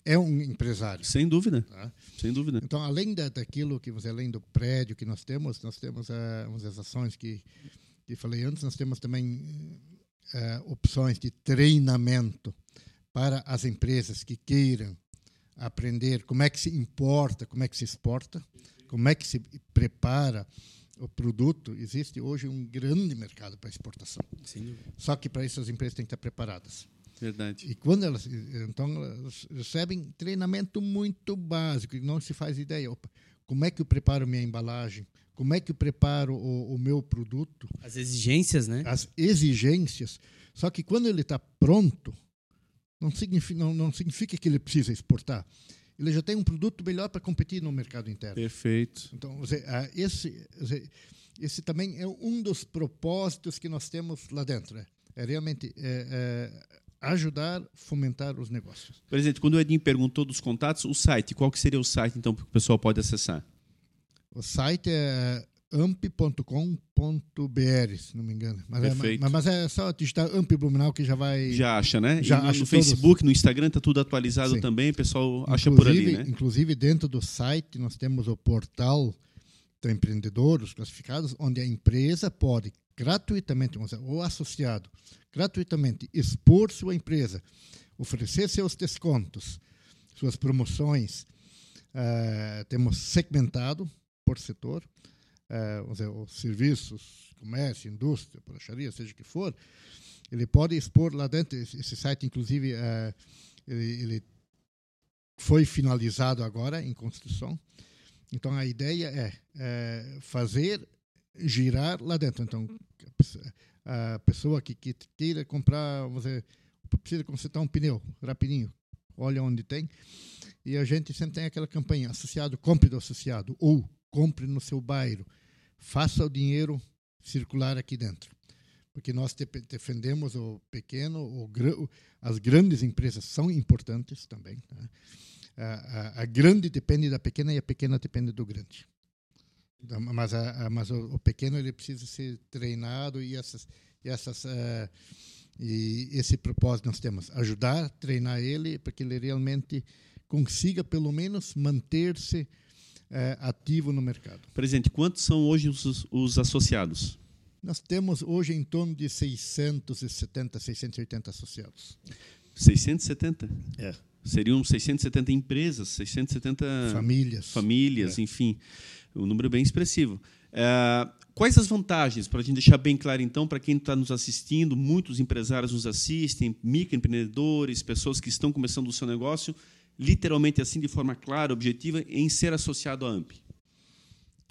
é um empresário. Sem dúvida. Tá? Sem dúvida. Então, além da, daquilo que você, além do prédio que nós temos, nós temos uh, umas ações que que falei antes, nós temos também uh, opções de treinamento para as empresas que queiram aprender como é que se importa, como é que se exporta, como é que se prepara o produto. Existe hoje um grande mercado para exportação. Sim. Só que para isso as empresas têm que estar preparadas. Verdade. E quando elas então elas recebem treinamento muito básico, e não se faz ideia, opa, como é que eu preparo minha embalagem? Como é que eu preparo o, o meu produto? As exigências, né? As exigências. Só que quando ele está pronto, não significa, não, não significa que ele precisa exportar. Ele já tem um produto melhor para competir no mercado interno. Perfeito. Então, esse, esse também é um dos propósitos que nós temos lá dentro. Né? É realmente é, é ajudar, fomentar os negócios. Presidente, quando o Edinho perguntou dos contatos, o site, qual que seria o site então que o pessoal pode acessar? O site é amp.com.br, se não me engano. Mas é, mas, mas, é só digitar Amp Blumenau que já vai. Já acha, né? Já no, acha no Facebook, no Instagram, está tudo atualizado Sim. também, o pessoal acha por ali, né? Inclusive, dentro do site, nós temos o portal do empreendedor, os classificados, onde a empresa pode gratuitamente, ou associado, gratuitamente expor sua empresa, oferecer seus descontos, suas promoções. Uh, temos segmentado por setor é, dizer, os serviços, comércio, indústria, praxaria, seja o que for, ele pode expor lá dentro. Esse site, inclusive, é, ele, ele, foi finalizado agora em construção. Então, a ideia é, é fazer girar lá dentro. Então, a pessoa que, que queira comprar, você precisa consertar um pneu rapidinho, olha onde tem. E a gente sempre tem aquela campanha, associado, compre do associado, ou compre no seu bairro, faça o dinheiro circular aqui dentro. Porque nós defendemos o pequeno, o, as grandes empresas são importantes também. Tá? A, a, a, grande depende da pequena e a pequena depende do grande. Então, mas, a, mas o, o, pequeno ele precisa ser treinado e essas, e essas uh, e esse propósito nós temos ajudar, treinar ele para que ele realmente consiga pelo menos manter-se é, ativo no mercado. Presidente, quantos são hoje os, os associados? Nós temos hoje em torno de 670, 680 associados. 670? É. Seriam 670 empresas, 670 famílias, famílias é. enfim, um número bem expressivo. É, quais as vantagens, para a gente deixar bem claro, então, para quem está nos assistindo, muitos empresários nos assistem, microempreendedores, pessoas que estão começando o seu negócio, literalmente assim, de forma clara, objetiva, em ser associado à AMP?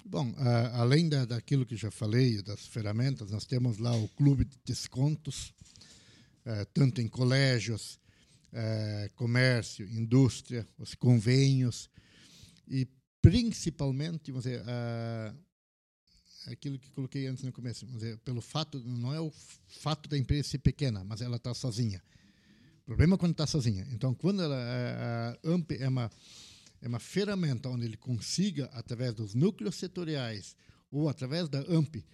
Bom, além da, daquilo que já falei, das ferramentas, nós temos lá o clube de descontos, uh, tanto em colégios, uh, comércio, indústria, os convênios e principalmente, vamos dizer, aquilo que coloquei antes no começo, dizer, pelo fato, não é o fato da empresa ser pequena, mas ela está sozinha. Problema é quando está sozinha. Então, quando ela, a, a AMP é uma é uma ferramenta onde ele consiga, através dos núcleos setoriais ou através da AMP,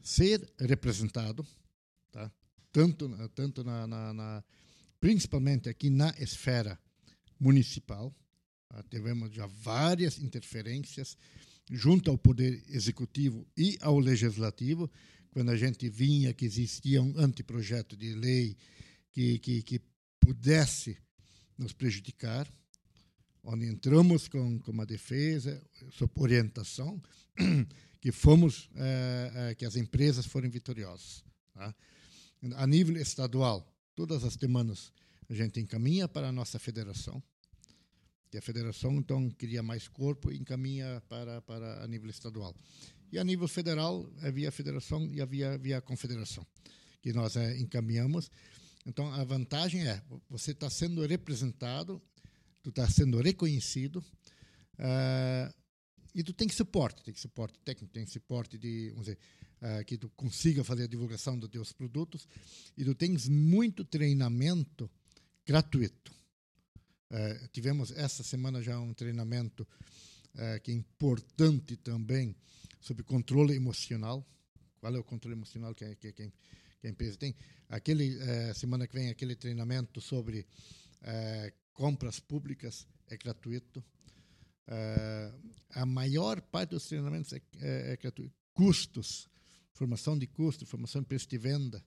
ser representado, tá? tanto, tanto na, na, na principalmente aqui na esfera municipal. Tá? Tivemos já várias interferências junto ao Poder Executivo e ao Legislativo, quando a gente vinha que existia um anteprojeto de lei que, que, que pudesse nos prejudicar onde entramos com, com uma defesa, sob orientação, que fomos, é, é, que as empresas forem vitoriosas. Tá? A nível estadual, todas as semanas a gente encaminha para a nossa federação, que a federação então cria mais corpo e encaminha para, para a nível estadual. E a nível federal é via federação e via, via confederação, que nós é, encaminhamos. Então, a vantagem é, você está sendo representado tu está sendo reconhecido uh, e tu tem suporte, tem suporte técnico, tem suporte de, vamos dizer, uh, que tu consiga fazer a divulgação dos teus produtos e tu tens muito treinamento gratuito. Uh, tivemos essa semana já um treinamento que é importante também sobre controle emocional. Qual é o controle emocional que, que, que, que a empresa tem? Aquele semana que vem aquele treinamento sobre compras públicas é gratuito. Uh, a maior parte dos treinamentos é, é, é gratuito. Custos, formação de custo, formação de preço de venda.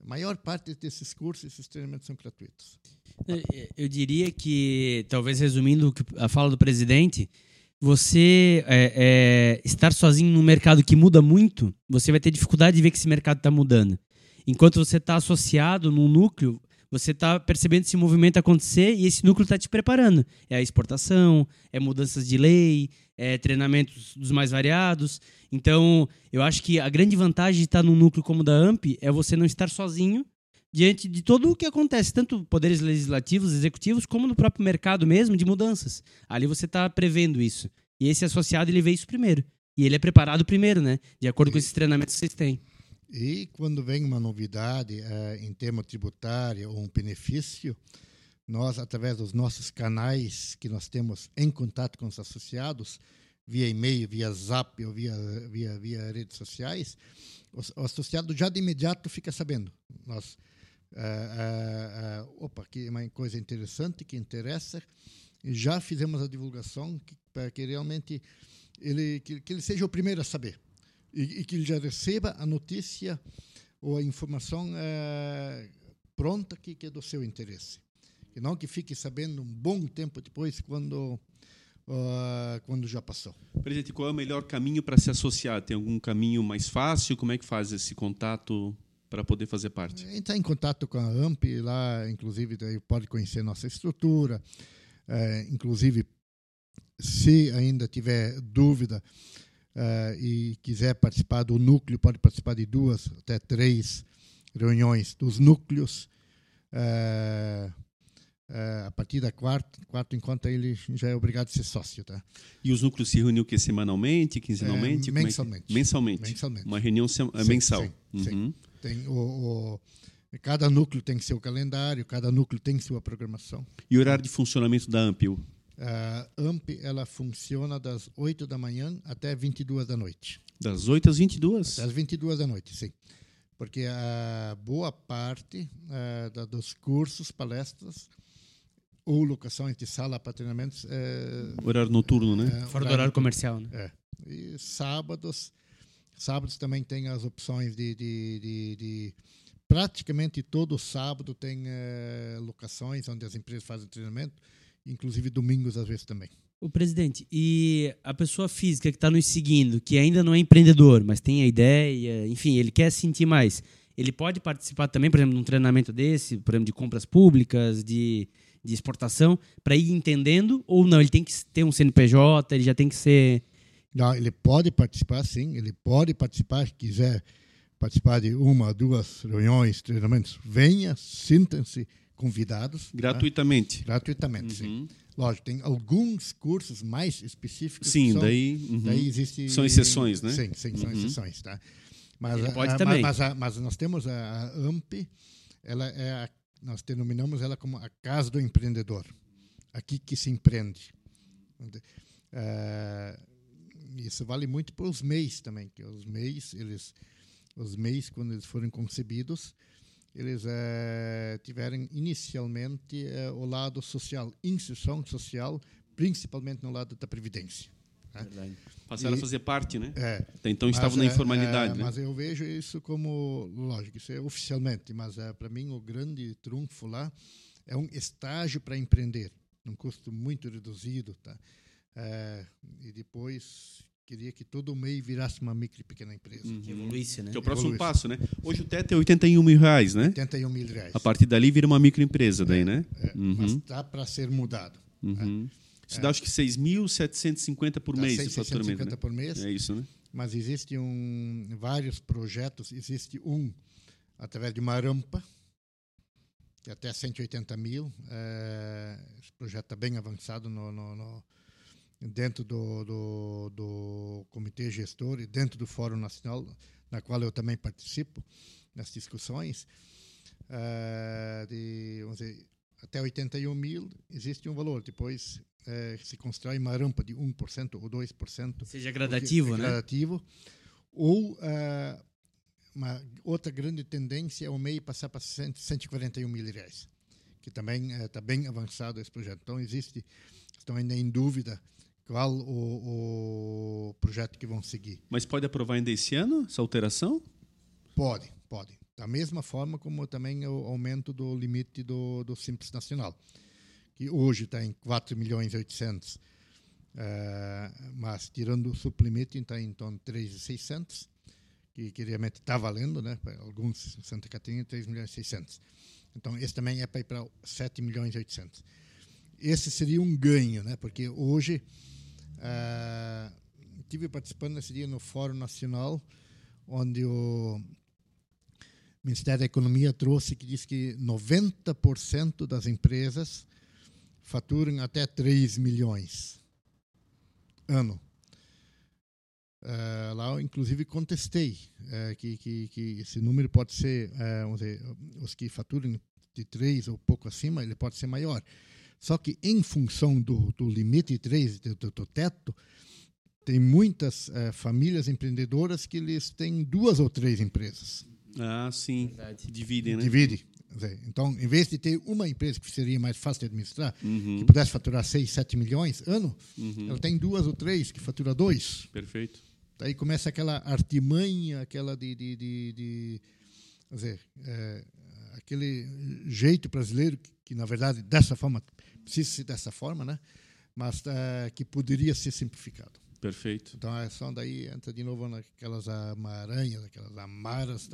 A maior parte desses cursos, esses treinamentos são gratuitos. Eu diria que, talvez resumindo a fala do presidente, você é, é, estar sozinho num mercado que muda muito, você vai ter dificuldade de ver que esse mercado está mudando. Enquanto você está associado num núcleo, você está percebendo esse movimento acontecer e esse núcleo está te preparando. É a exportação, é mudanças de lei, é treinamentos dos mais variados. Então, eu acho que a grande vantagem de estar num núcleo como o da AMP é você não estar sozinho diante de todo o que acontece, tanto poderes legislativos, executivos, como no próprio mercado mesmo, de mudanças. Ali você está prevendo isso. E esse associado, ele vê isso primeiro. E ele é preparado primeiro, né? De acordo com esses treinamentos que vocês têm. E quando vem uma novidade uh, em termo tributário ou um benefício, nós, através dos nossos canais que nós temos em contato com os associados, via e-mail, via zap ou via, via, via redes sociais, o, o associado já de imediato fica sabendo. Nós, uh, uh, opa, que é uma coisa interessante, que interessa, já fizemos a divulgação para que realmente ele, que, que ele seja o primeiro a saber e, e, que ele já receba a notícia ou a informação pronta que, que é do seu interesse. E não que fique sabendo um bom tempo depois, quando, uh, quando já passou. Presidente, qual é o melhor caminho para se associar? Tem algum caminho mais fácil? Como é que faz esse contato para poder fazer parte? Entrar em contato com a AMP, lá, inclusive, daí pode conhecer nossa estrutura. É, inclusive, se ainda tiver dúvida, uh, e quiser participar do núcleo, pode participar de duas até três reuniões dos núcleos. Uh, uh, a partir da quarta, quarto encontro ele já é obrigado a ser sócio, tá? E os núcleos se reuniam que semanalmente, quinzenalmente, é, mensalmente. É mensalmente. mensalmente. Uma reunião sim, mensal. Sim, uhum. sim. Tem o, o, cada núcleo tem seu calendário, cada núcleo tem sua programação. E o horário de funcionamento da Ampio? A AMP ela funciona das 8 da manhã até 22 da noite. Das 8 às 22? Das 22 da noite, sim. Porque a boa parte uh, da, dos cursos, palestras ou locação entre sala para treinamentos. É, horário noturno, né? É, Fora do horário comercial, né? É. E sábados, sábados também tem as opções de, de, de, de praticamente todo sábado tem é, locações onde as empresas fazem treinamento inclusive domingos às vezes também. O presidente, e a pessoa física que está nos seguindo, que ainda não é empreendedor, mas tem a ideia, enfim, ele quer sentir mais, ele pode participar também, por exemplo, de um treinamento desse, por exemplo, de compras públicas, de, de exportação, para ir entendendo, ou não, ele tem que ter um CNPJ, ele já tem que ser Não, ele pode participar, sim, ele pode participar, se quiser participar de uma, duas reuniões, treinamentos, venha, sintam-se convidados. tá? Gratuitamente. Gratuitamente, Uhum. sim. Lógico, tem alguns cursos mais específicos. Sim, são- daí. uhum. daí existe... São exceções, né? Sim, sim, são Uhum. exceções, tá? Mas, a- pode a- também. Mas, a- mas nós temos a, AMP, ela é nós denominamos ela como a casa do empreendedor. Aqui que se empreende. Eh, isso vale muito para os MEIs também, que os MEIs, eles, os MEIs quando eles foram concebidos, eles eh, tiveram inicialmente eh, o lado social, inserção social, principalmente no lado da previdência. Verdade. Passaram E- a fazer parte, né? É, Até então estavam na é, informalidade, é, né? Mas eu vejo isso como, lógico, isso é oficialmente, mas é, para mim o grande trunfo lá é um estágio para empreender, num custo muito reduzido, tá? É, e depois queria que todo MEI virasse uma micro e pequena empresa. Que evoluísse, né? Que é o próximo Evoluísse. passo, né? Hoje o teto é 81 mil reais, né? 81 mil reais. A partir dali vira uma microempresa, daí, né? É, Uhum. Mas dá para ser mudado. Uhum. Isso dá acho que 6.750 por Dá mês de 650 faturamento, né? por mês. É isso, né? mas existe um, vários projetos. Existe um através de uma rampa, que é até 180 mil. eh, esse projeto está bem avançado no, no- no- dentro do, do, do comitê gestor e dentro do Fórum Nacional, na qual eu também participo nas discussões. eh, de, dizer, até 81 mil existe um valor. Depois eh, se constrói uma rampa de 1% ou 2%. Seja gradativo, é né? gradativo. Ou ah, uma outra grande tendência é o MEI passar para 100, 141 mil reais, que também está bem avançado esse projeto. Então, existe, estão ainda em dúvida qual o, o projeto que vão seguir. Mas pode aprovar ainda esse ano essa alteração? Pode, pode. Da mesma forma como também o aumento do limite do, do Simples Nacional, que hoje está em 4 milhões e 800, eh, mas tirando o sublimite está em torno de 3,600, que, que realmente está valendo, né? Para alguns em Santa Catarina, 3 milhões e 600. Então, esse também é para ir para 7 milhões e 800. Esse seria um ganho, né? Porque hoje ah, tive participando nesse dia no Fórum Nacional, onde o Ministério da Economia trouxe que diz que 90% das empresas faturam até 3 milhões ano. Eh, lá eu, inclusive, contestei eh, que, que, que esse número pode ser, eh, vamos dizer, os que faturam de 3 ou pouco acima, ele pode ser maior. Só que, em função do, do limite 3, do, do, do teto, tem muitas eh, famílias empreendedoras que eles têm duas ou três empresas. Ah, sim. Verdade. Dividem, né? Divide. Então, em vez de ter uma empresa que seria mais fácil de administrar, Uhum, que pudesse faturar 6, 7 milhões ano, uhum. ela tem duas ou três que fatura dois. Perfeito. Daí começa aquela artimanha, aquela de. de, de, de quer dizer, é, aquele jeito brasileiro, que, que, na verdade, dessa forma, precisa dessa forma, né? mas é, que poderia ser simplificado. Perfeito. Então, é só daí entra de novo naquelas amaranhas, aquelas amaras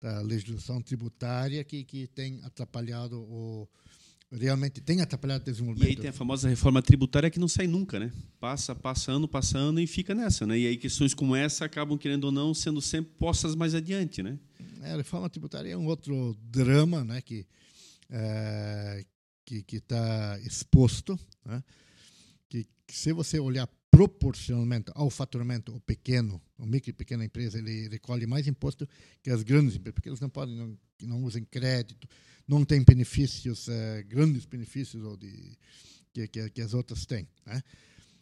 da, da legislação tributária que, que tem atrapalhado o. Realmente tem atrapalhado o E desenvolvimento. aí tem a famosa reforma tributária que não sai nunca, né? Passa, passa ano, passa ano e fica nessa, né? E aí questões como essa acabam, querendo ou não, sendo sempre postas mais adiante, né? É, a reforma tributária é um outro drama né, que é, que está exposto, né, que, que, se você olhar proporcionalmente ao faturamento, o pequeno, o micro e pequena empresa, ele recolhe mais imposto que as grandes empresas, porque eles não podem, não, não crédito, não têm benefícios, é, grandes benefícios ou de, que, que, que as outras têm. Né?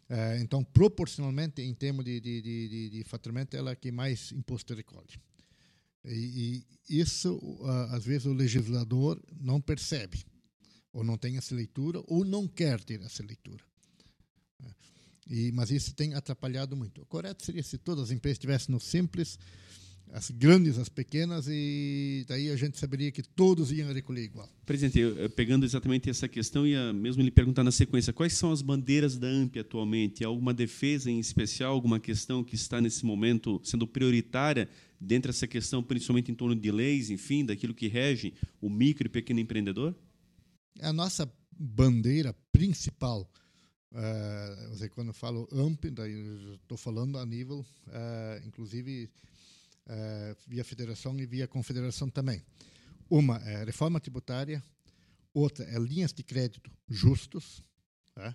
É, então, proporcionalmente, em termos de, de, de, de faturamento, ela é que mais imposto recolhe. E, e isso, às vezes, o legislador não percebe, ou não tem essa leitura, ou não quer ter essa leitura. E, mas isso tem atrapalhado muito. O correto seria se todas as empresas estivessem no simples, as grandes, as pequenas, e daí a gente saberia que todos iam recolher igual. Presidente, pegando exatamente essa questão, ia mesmo lhe perguntar na sequência, quais são as bandeiras da AMP atualmente? Há alguma defesa em especial, alguma questão que está nesse momento sendo prioritária dentro dessa questão, principalmente em torno de leis, enfim, daquilo que rege o micro e pequeno empreendedor? A nossa bandeira principal Uh, quando eu falo AMP, estou falando a nível, uh, inclusive, via federação e via confederação também. Uma é reforma tributária, outra é linhas de crédito justos, tá?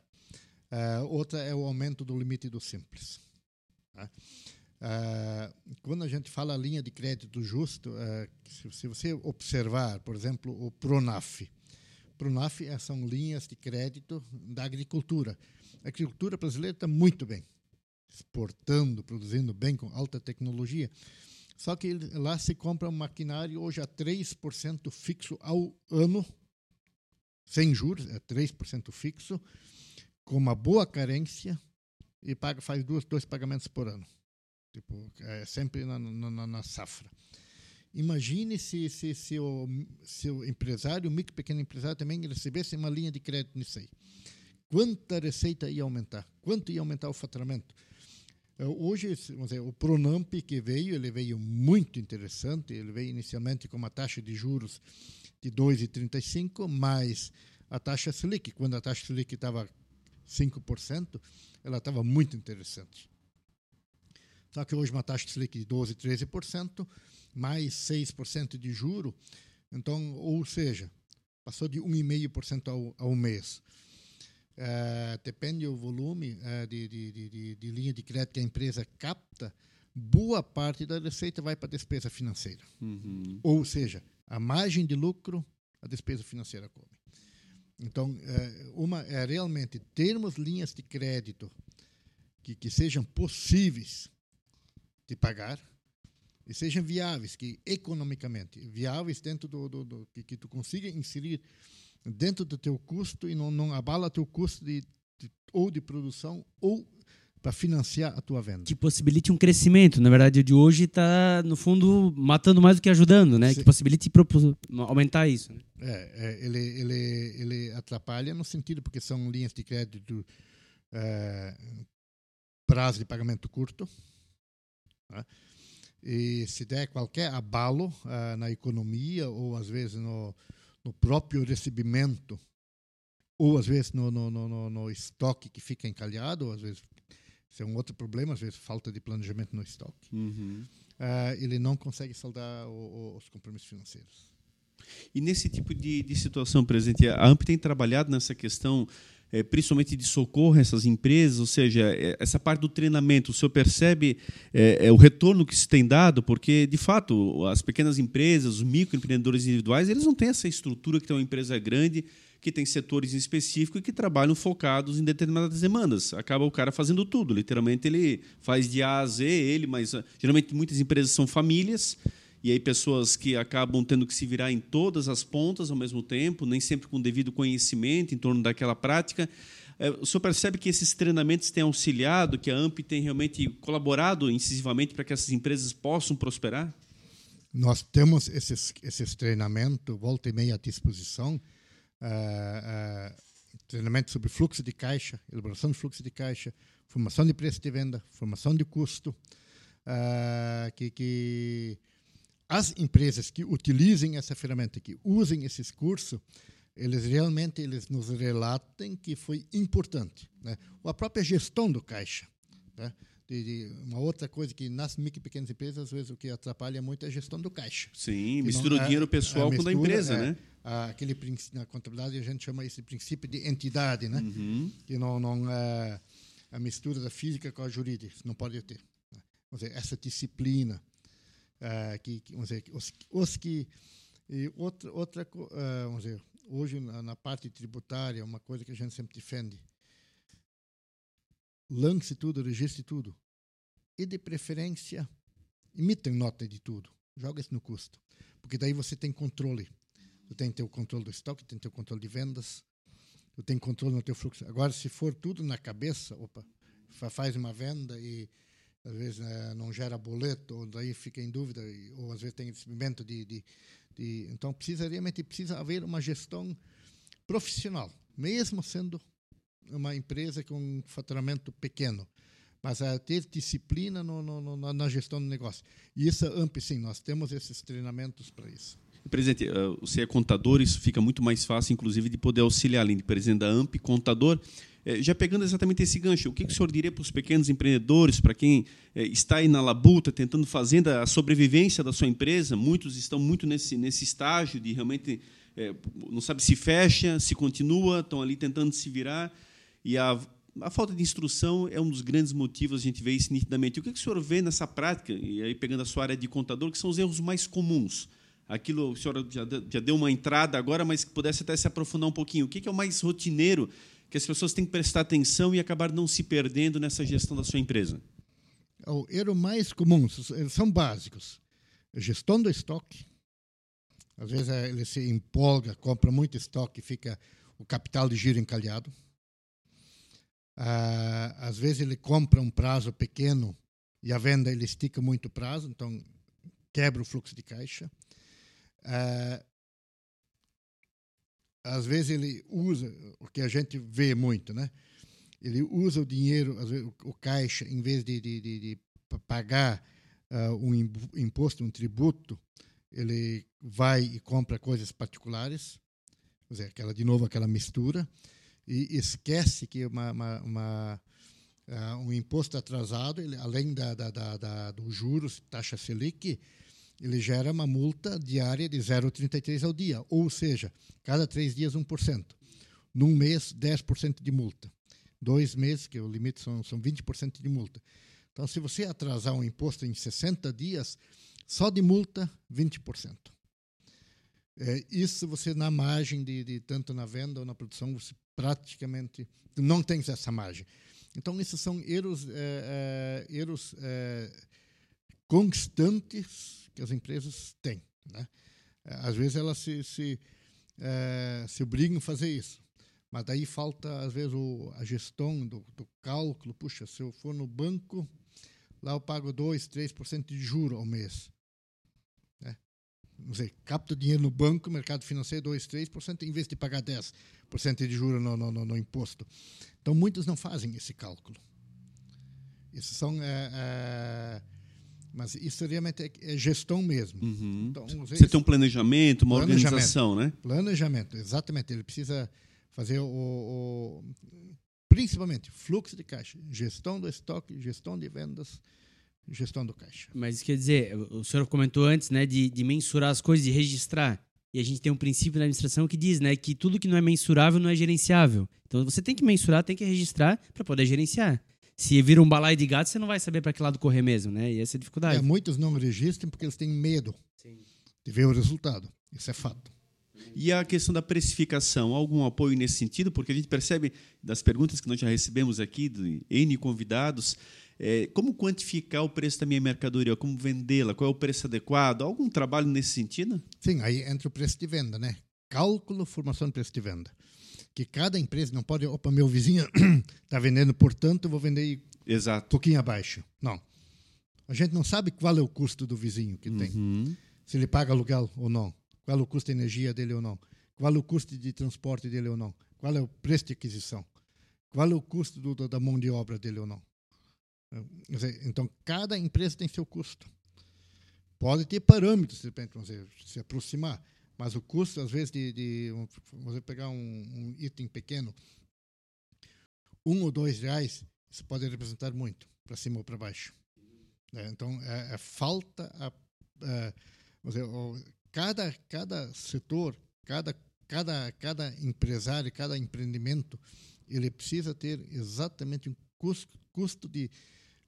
outra é o aumento do limite do simples. Tá? quando a gente fala linha de crédito justo, se, se você observar, por exemplo, o Pronaf, Pronaf é, são linhas de crédito da agricultura. A agricultura brasileira está muito bem, exportando, produzindo bem com alta tecnologia. Só que lá se compra um maquinário hoje a 3% fixo ao ano, sem juros, é 3% fixo, com uma boa carência e paga, faz dois, dois pagamentos por ano. Tipo, é sempre na, na, na safra. Imagine se, se, se, o, se o empresário, micro pequeno empresário também recebesse uma linha de crédito nisso aí. Quanta receita ia aumentar? Quanto ia aumentar o faturamento? É, hoje, dizer, o Pronamp que veio, ele veio muito interessante. Ele veio inicialmente com uma taxa de juros de 2,35, mais a taxa Selic. Quando a taxa Selic estava 5%, ela estava muito interessante. Só que hoje uma taxa Selic de 12, 13%, mais 6% de juro, então, ou seja, passou de 1,5% ao, ao mês. Uh, depende do volume uh, de, de, de, de, linha de crédito que a empresa capta, boa parte da receita vai para a despesa financeira. Uhum. Ou seja, a margem de lucro, a despesa financeira come. Então, uh, uma é realmente termos linhas de crédito que, que sejam possíveis de pagar, e sejam viáveis, que economicamente viáveis dentro do, do, do que, que, tu consiga inserir dentro do teu custo e não, não abala teu custo de, de ou de produção ou para financiar a tua venda. Que possibilite um crescimento. Na verdade, o de hoje está, no fundo, matando mais do que ajudando, né? Sim. Que possibilite aumentar isso. Né? É, é, ele, ele, ele atrapalha no sentido porque são linhas de crédito é, prazo de pagamento curto. Né? E se der qualquer abalo uh, na economia, ou às vezes no, no próprio recebimento, ou às vezes no, no, no, no estoque que fica encalhado, ou às vezes isso é um outro problema, às vezes falta de planejamento no estoque, uhum. uh, ele não consegue saldar o, o, os compromissos financeiros. E nesse tipo de, de situação, presidente, a AMP tem trabalhado nessa questão é, principalmente de socorro a essas empresas, ou seja, é, essa parte do treinamento, o senhor percebe é, é, o retorno que se tem dado, porque, de fato, as pequenas empresas, os microempreendedores individuais, eles não têm essa estrutura que tem uma empresa grande, que tem setores específicos e que trabalham focados em determinadas demandas. Acaba o cara fazendo tudo, literalmente ele faz de A a Z, ele, mas geralmente muitas empresas são famílias, e aí pessoas que acabam tendo que se virar em todas as pontas ao mesmo tempo, nem sempre com devido conhecimento em torno daquela prática. É, o senhor percebe que esses treinamentos têm auxiliado, que a AMP tem realmente colaborado incisivamente para que essas empresas possam prosperar? Nós temos esses, esses treinamentos, volta e meia à disposição, uh, uh, treinamento sobre fluxo de caixa, elaboração de fluxo de caixa, formação de preço de venda, formação de custo, uh, que, que as empresas que utilizem essa ferramenta, que usem esses cursos, eles realmente eles nos relatam que foi importante. Né? Ou a própria gestão do caixa. Né? De, de, uma outra coisa que nas micro e pequenas empresas, às vezes, o que atrapalha muito é a gestão do caixa. Sim, mistura não, o dinheiro pessoal mistura, com da empresa, é, né? Aquele, na contabilidade a gente chama esse princípio de entidade, né? Uhum. Que não, não é a mistura da física com a jurídica, não pode ter. Né? Dizer, essa disciplina, uh, que, vamos dizer, os, os que e outra outra uh, vamos dizer hoje na, na, parte tributária uma coisa que a gente sempre defende. Lance tudo registre tudo. E de preferência emitem nota de tudo. Joga isso no custo. Porque daí você tem controle. Você tem teu controle do estoque tem teu controle de vendas. Você tem controle no teu fluxo. Agora se for tudo na cabeça opa faz uma venda e às vezes né, não gera boleto, ou daí fica em dúvida, ou às vezes tem recebimento de, de, de, Então, precisa realmente precisa haver uma gestão profissional, mesmo sendo uma empresa com um faturamento pequeno, mas ter disciplina no, no, no, na gestão do negócio. E isso, AMP, sim, nós temos esses treinamentos para isso. Presidente, você é contador, isso fica muito mais fácil, inclusive, de poder auxiliar, além de presidente da AMP, contador já pegando exatamente esse gancho, o que, que o senhor diria para os pequenos empreendedores, para quem é, está aí na labuta, tentando fazer a sobrevivência da sua empresa? Muitos estão muito nesse, nesse estágio de realmente é, não sabe se fecha, se continua, estão ali tentando se virar. E a, a falta de instrução é um dos grandes motivos, a gente vê isso nitidamente. O que, que o senhor vê nessa prática, e aí pegando a sua área de contador, que são os erros mais comuns? Aquilo, o senhor já, já deu uma entrada agora, mas que pudesse até se aprofundar um pouquinho. O que é o mais rotineiro que as pessoas têm que prestar atenção e acabar não se perdendo nessa gestão da sua empresa? O erro mais comum são básicos. Gestão do estoque. Às vezes eh, ele se empolga, compra muito estoque, fica o capital de giro encalhado. Ah, às vezes ele compra um prazo pequeno e a venda ele estica muito o prazo, então quebra o fluxo de caixa. Às vezes ele usa o que a gente vê muito, né? Ele usa o dinheiro, vezes, o, caixa, em vez de, de, de, de pagar uh, um imposto, um tributo, ele vai e compra coisas particulares, quer dizer, aquela de novo aquela mistura e esquece que uma, uma, uma uh, um imposto atrasado, ele, além da, da, da, da, dos juros, taxa Selic, ele gera uma multa diária de 0,33 ao dia, ou seja, cada três dias 1%. Num mês, 10% de multa. Dois meses, que o limite são, são 20% de multa. Então, se você atrasar um imposto em 60 dias, só de multa, 20%. É, isso você, na margem, de, de, tanto na venda ou na produção, você praticamente não tem essa margem. Então, esses são erros, é, é, erros é, constantes que as empresas têm. Né? Às vezes elas se, se, é, se obrigam a fazer isso. Mas daí falta, às vezes, o, a gestão do, do, cálculo. Puxa, se eu for no banco, lá eu pago 2%, 3% de juro ao mês. Né? Não sei, capto dinheiro no banco, mercado financeiro 2%, 3%, em vez de pagar 10% de juro no, no, no, no, imposto. Então, muitos não fazem esse cálculo. Isso são... É, é, mas isso realmente é, é gestão mesmo. Uhum. Então, Você tem um planejamento, uma planejamento, organização, né? Planejamento, exatamente. Ele precisa fazer o, o, principalmente fluxo de caixa, gestão do estoque, gestão de vendas, gestão do caixa. Mas quer dizer, o senhor comentou antes, né, de, de mensurar as coisas, de registrar. E a gente tem um princípio na administração que diz, né, que tudo que não é mensurável não é gerenciável. Então você tem que mensurar, tem que registrar para poder gerenciar se vira um balaio de gato, você não vai saber para que lado correr mesmo, né? E essa é a dificuldade. É, muitos não registram porque eles têm medo Sim. de ver o resultado. Isso é fato. E a questão da precificação, algum apoio nesse sentido? Porque a gente percebe das perguntas que nós já recebemos aqui, de N convidados, é, como quantificar o preço da minha mercadoria, como vendê-la, qual é o preço adequado? Algum trabalho nesse sentido? Sim, aí entra o preço de venda, né? Cálculo, formação de preço de venda que cada empresa não pode, opa, meu vizinho está vendendo, portanto, eu vou vender Exato. um pouquinho abaixo. Não. A gente não sabe qual é o custo do vizinho que tem. Uhum. Se ele paga aluguel ou não. Qual é o custo de energia dele ou não. Qual é o custo de transporte dele ou não. Qual é o preço de aquisição. Qual é o custo do, da mão de obra dele ou não. Então, cada empresa tem seu custo. Pode ter parâmetros, de repente, se aproximar. Mas o custo, às vezes, de, de você pegar um, um, item pequeno, um ou dois reais, isso pode representar muito, para cima ou para baixo. É, então, é, é falta a, é, o, cada, cada setor, cada, cada, cada empresário, cada empreendimento, ele precisa ter exatamente um custo, custo de,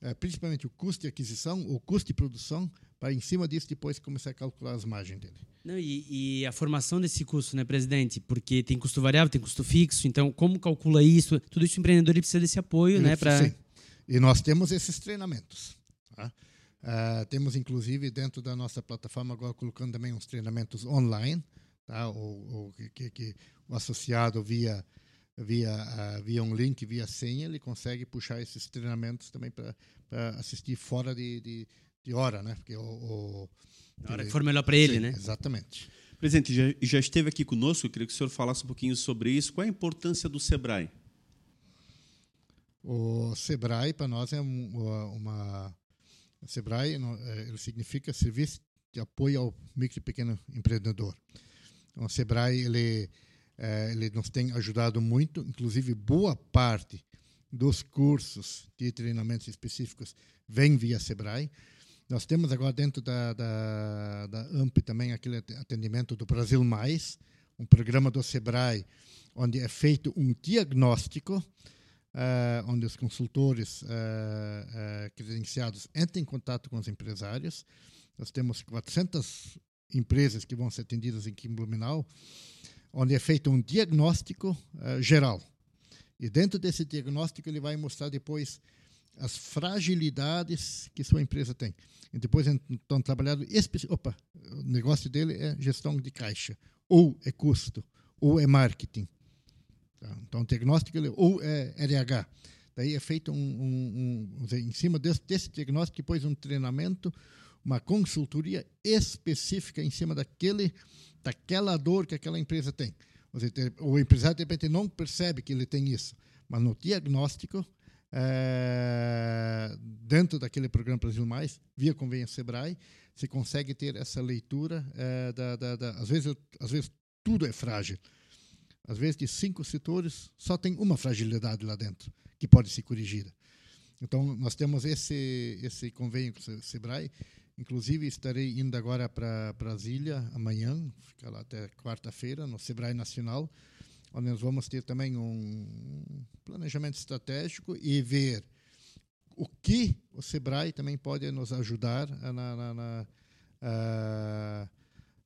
é, principalmente o custo de aquisição, o custo de produção, para em cima disso depois começar a calcular as margens dele. Não, e, e, a formação desse custo, né, presidente? Porque tem custo variável, tem custo fixo, então como calcula isso? Tudo isso o empreendedor precisa desse apoio, né? Pra... Sim. E nós temos esses treinamentos. Tá? Uh, temos, inclusive, dentro da nossa plataforma, agora colocando também uns treinamentos online, tá? o, que, que, o associado via, via, uh, via um link, via senha, ele consegue puxar esses treinamentos também para assistir fora de, de, de, hora, né? Porque o, o na hora que for melhor para ele, Sim, né? Exatamente. Presidente, já, já esteve aqui conosco, eu queria que o senhor falasse um pouquinho sobre isso. Qual é a importância do SEBRAE? O SEBRAE, para nós, é uma. O SEBRAE é, ele significa Serviço de Apoio ao Micro e Pequeno Empreendedor. Então, o SEBRAE ele, É, ele nos tem ajudado muito, inclusive boa parte dos cursos de treinamentos específicos vem via Sebrae. Nós temos agora dentro da, da, da AMP também aquele atendimento do Brasil Mais, um programa do Sebrae, onde é feito um diagnóstico, uh, onde os consultores uh, uh, credenciados entram em contato com os empresários. Nós temos 400 empresas que vão ser atendidas em Blumenau, onde é feito um diagnóstico geral e dentro desse diagnóstico ele vai mostrar depois as fragilidades que sua empresa tem. E depois então trabalhado opa, o negócio dele é gestão de caixa, ou é custo, ou é marketing. Tá? Então o diagnóstico ou é RH. Daí é feito um, um, um em cima desse, desse diagnóstico depois um treinamento, uma consultoria específica em cima daquele daquela dor que aquela empresa tem. O empresário, de repente, não percebe que ele tem isso, mas no diagnóstico, é, dentro daquele programa Brasil Mais, via convênio Sebrae, se consegue ter essa leitura. É, da, da, da, às, vezes, às vezes, tudo é frágil. Às vezes, de cinco setores, só tem uma fragilidade lá dentro, que pode ser corrigida. Então, nós temos esse, esse convênio com o Sebrae, Inclusive, estarei indo agora para Brasília amanhã, ficar lá até quarta-feira, no Sebrae Nacional, onde nós vamos ter também um planejamento estratégico e ver o que o Sebrae também pode nos ajudar na, na, na, uh,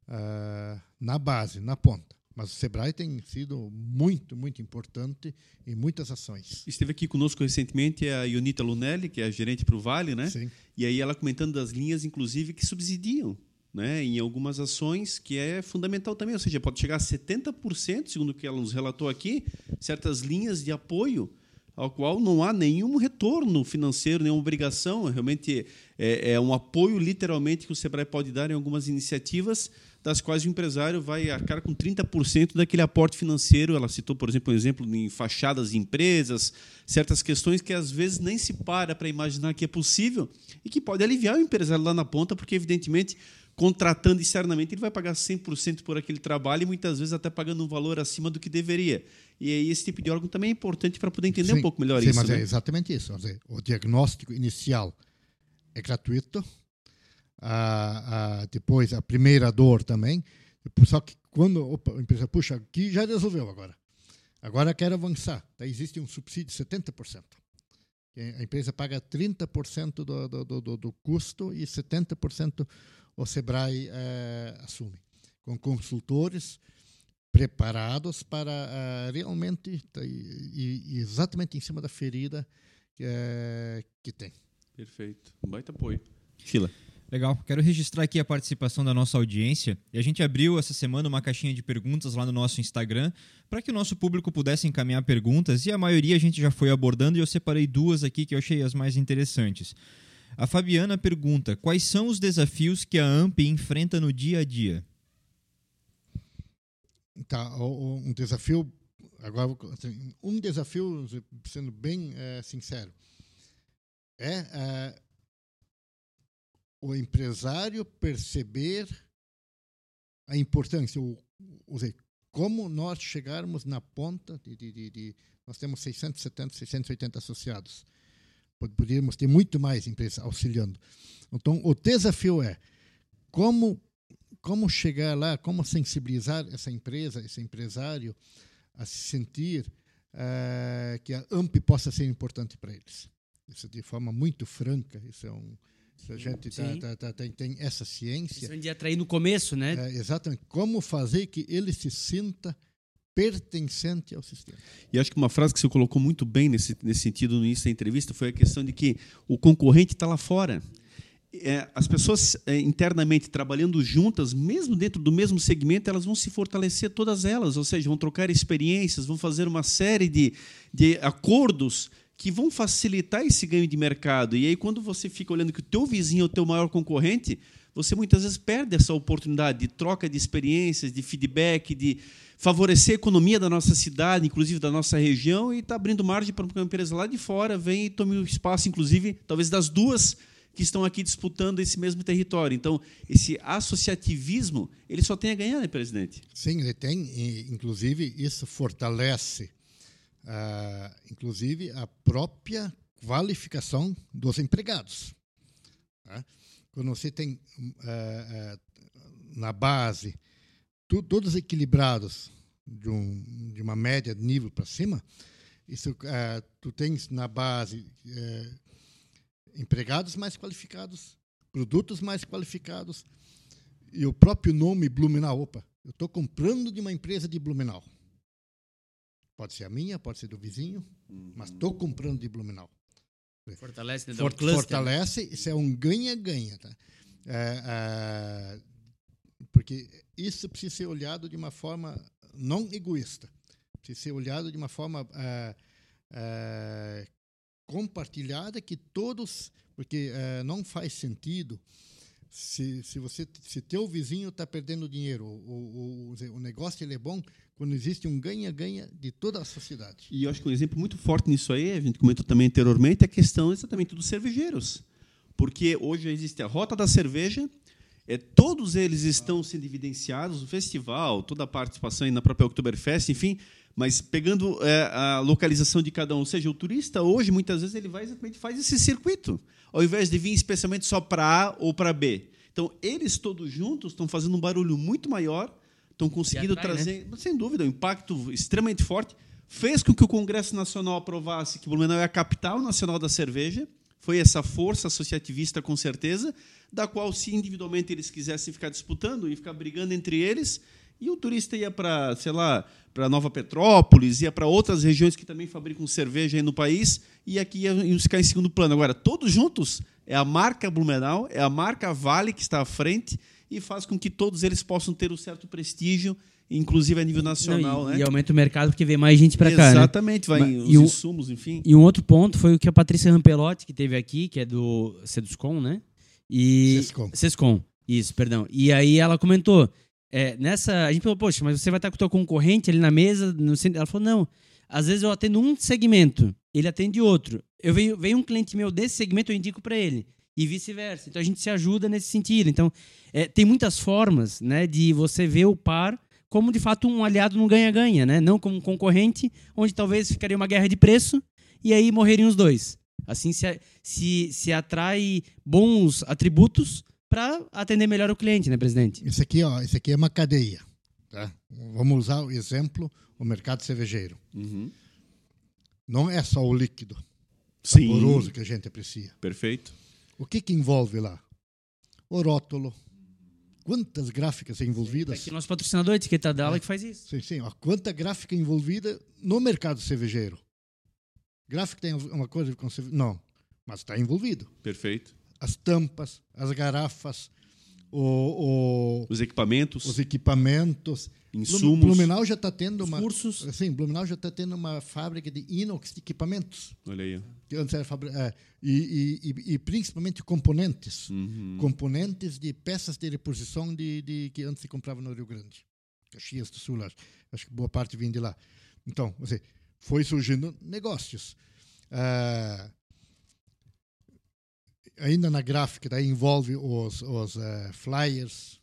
uh, na base, na ponta. Mas o Sebrae tem sido muito, muito importante em muitas ações. Esteve aqui conosco recentemente a Ionita Lunelli, que é a gerente para o Vale, né? Sim. E aí ela comentando das linhas, inclusive, que subsidiam né, em algumas ações, que é fundamental também. Ou seja, pode chegar a 70%, segundo o que ela nos relatou aqui, certas linhas de apoio ao qual não há nenhum retorno financeiro, nenhuma obrigação. Realmente é, é um apoio, literalmente, que o Sebrae pode dar em algumas iniciativas das quais o empresário vai arcar com 30% daquele aporte financeiro. Ela citou, por exemplo, um exemplo em fachadas de empresas, certas questões que às vezes nem se para para imaginar que é possível e que pode aliviar o empresário lá na ponta, porque, evidentemente, contratando externamente, ele vai pagar 100% por aquele trabalho e muitas vezes até pagando um valor acima do que deveria. E aí esse tipo de órgão também é importante para poder entender sim, um pouco melhor sim, isso. Mas é né? é exatamente isso. O diagnóstico inicial é gratuito, a, a, depois a primeira dor também. Só que quando opa, a empresa, puxa, aqui já resolveu agora. Agora quero avançar. Daí existe um subsídio de 70%. A empresa paga 30% do, do, do, do custo e 70% o Sebrae é, assume. Com consultores preparados para uh, realmente e, e, exatamente em cima da ferida que, uh, que tem. Perfeito. Um baita apoio. Fila. Legal. Quero registrar aqui a participação da nossa audiência. E a gente abriu essa semana uma caixinha de perguntas lá no nosso Instagram para que o nosso público pudesse encaminhar perguntas e a maioria a gente já foi abordando e eu separei duas aqui que eu achei as mais interessantes. A Fabiana pergunta: quais são os desafios que a AMP enfrenta no dia a dia? Tá, um desafio agora assim, um desafio sendo bem é, sincero é, é o empresário perceber a importância, o, o, como nós chegarmos na ponta de, de, de, de, nós temos 670, 680 associados. Poderíamos ter muito mais empresas auxiliando. Então, o desafio é como como chegar lá, como sensibilizar essa empresa, esse empresário a se sentir uh, que a AMP possa ser importante para eles. Isso de forma muito franca, isso é um, a gente tá, tá, tá, tem, essa ciência. Isso de atrair no começo, né? É, exatamente. Como fazer que ele se sinta pertencente ao sistema. E acho que uma frase que você colocou muito bem nesse, nesse sentido no início da entrevista foi a questão de que o concorrente está lá fora. É, as pessoas é, internamente trabalhando juntas, mesmo dentro do mesmo segmento, elas vão se fortalecer todas elas, ou seja, vão trocar experiências, vão fazer uma série de, de acordos que vão facilitar esse ganho de mercado. E aí, quando você fica olhando que o teu vizinho é o teu maior concorrente, você muitas vezes perde essa oportunidade de troca de experiências, de feedback, de favorecer a economia da nossa cidade, inclusive da nossa região, e está abrindo margem para uma empresa lá de fora vem e tome o espaço, inclusive, talvez das duas que estão aqui disputando esse mesmo território. Então, esse associativismo, ele só tem a ganhar, né, presidente? Sim, ele tem. E, inclusive, isso fortalece, uh, inclusive, a própria qualificação dos empregados. Tá? Quando você tem uh, uh, na base tu, todos equilibrados de, um, de uma média de nível para cima, isso tu tens na base empregados mais qualificados, produtos mais qualificados e o próprio nome Blumenau. Opa, eu estou comprando de uma empresa de Blumenau. Pode ser a minha, pode ser do vizinho, uhum. mas estou comprando de Blumenau. Fortalece, né? For, cluster, fortalece, isso é um ganha-ganha. Tá? É, é, porque isso precisa ser olhado de uma forma não egoísta, precisa ser olhado de uma forma é, é compartilhada que todos, porque é, não faz sentido se, se você se teu vizinho está perdendo dinheiro, o, o, o negócio ele é bom quando existe um ganha-ganha de toda a sociedade. E eu acho que um exemplo muito forte nisso aí, a gente comentou também anteriormente, é a questão exatamente dos cervejeiros. Porque hoje existe a rota da cerveja, é, todos eles estão sendo evidenciados no festival, toda a participação na própria Oktoberfest, enfim, mas pegando é, a localização de cada um, ou seja, o turista hoje muitas vezes ele vai exatamente faz esse circuito, ao invés de vir especialmente só para A ou para B. Então eles todos juntos estão fazendo um barulho muito maior, estão conseguindo atrai, né? trazer, né? sem dúvida, um impacto extremamente forte. Fez com que o Congresso Nacional aprovasse que Blumenau é a capital nacional da cerveja. Foi essa força associativista, com certeza, da qual, se individualmente eles quisessem ficar disputando e ficar brigando entre eles, e o turista ia para, sei lá, para Nova Petrópolis, ia para outras regiões que também fabricam cerveja aí no país, e aqui iam ficar em segundo plano. Agora, todos juntos, é a marca Blumenau, é a marca Vale que está à frente e faz com que todos eles possam ter um certo prestígio, inclusive a nível nacional. Não, e, né? e aumenta o mercado porque vem mais gente para cá. Né? Exatamente, né? vai Mas, os um, insumos, enfim. E um outro ponto foi o que a Patrícia Rampelotti, que teve aqui, que é do Seduscom, né? E... Sescom. Sescom, isso, perdão. E aí ela comentou é, nessa, a gente falou, poxa, mas você vai estar com o teu concorrente ali na mesa? No centro. Ela falou, não. Às vezes eu atendo um segmento, ele atende outro. Eu venho, veio um cliente meu desse segmento, eu indico para ele. E vice-versa. Então a gente se ajuda nesse sentido. Então, é, tem muitas formas né, de você ver o par como de fato um aliado no ganha-ganha, né? Não como um concorrente, onde talvez ficaria uma guerra de preço e aí morreriam os dois. Assim se, se, se atrai bons atributos para atender melhor o cliente, né, presidente? Isso aqui, ó, isso aqui é uma cadeia. Tá? Vamos usar o exemplo, o mercado cervejeiro. Uhum. Não é só o líquido Sim. saboroso que a gente aprecia. Perfeito. O que, que envolve lá? O rótulo. Quantas gráficas envolvidas? Aqui nosso patrocinador, a etiqueta dela, é. que faz isso. Sim, sim. Ó, quanta gráfica envolvida no mercado cervejeiro. Gráfico tem uma coisa com Não, mas está envolvido. Perfeito as tampas, as garrafas, o, o, os equipamentos, os equipamentos, insumos. Blumenau já está tendo uma cursos. Sim, Blumenau já está tendo uma fábrica de inox de equipamentos. Olha aí. Que antes era fabri... É, e, e, e, principalmente componentes, uhum. componentes de peças de reposição de, de, que antes se comprava no Rio Grande, Caxias do Sul, acho, acho que boa parte vem de lá. Então, você foi surgindo negócios. Uh, ainda na gráfica, daí envolve os, os uh, flyers,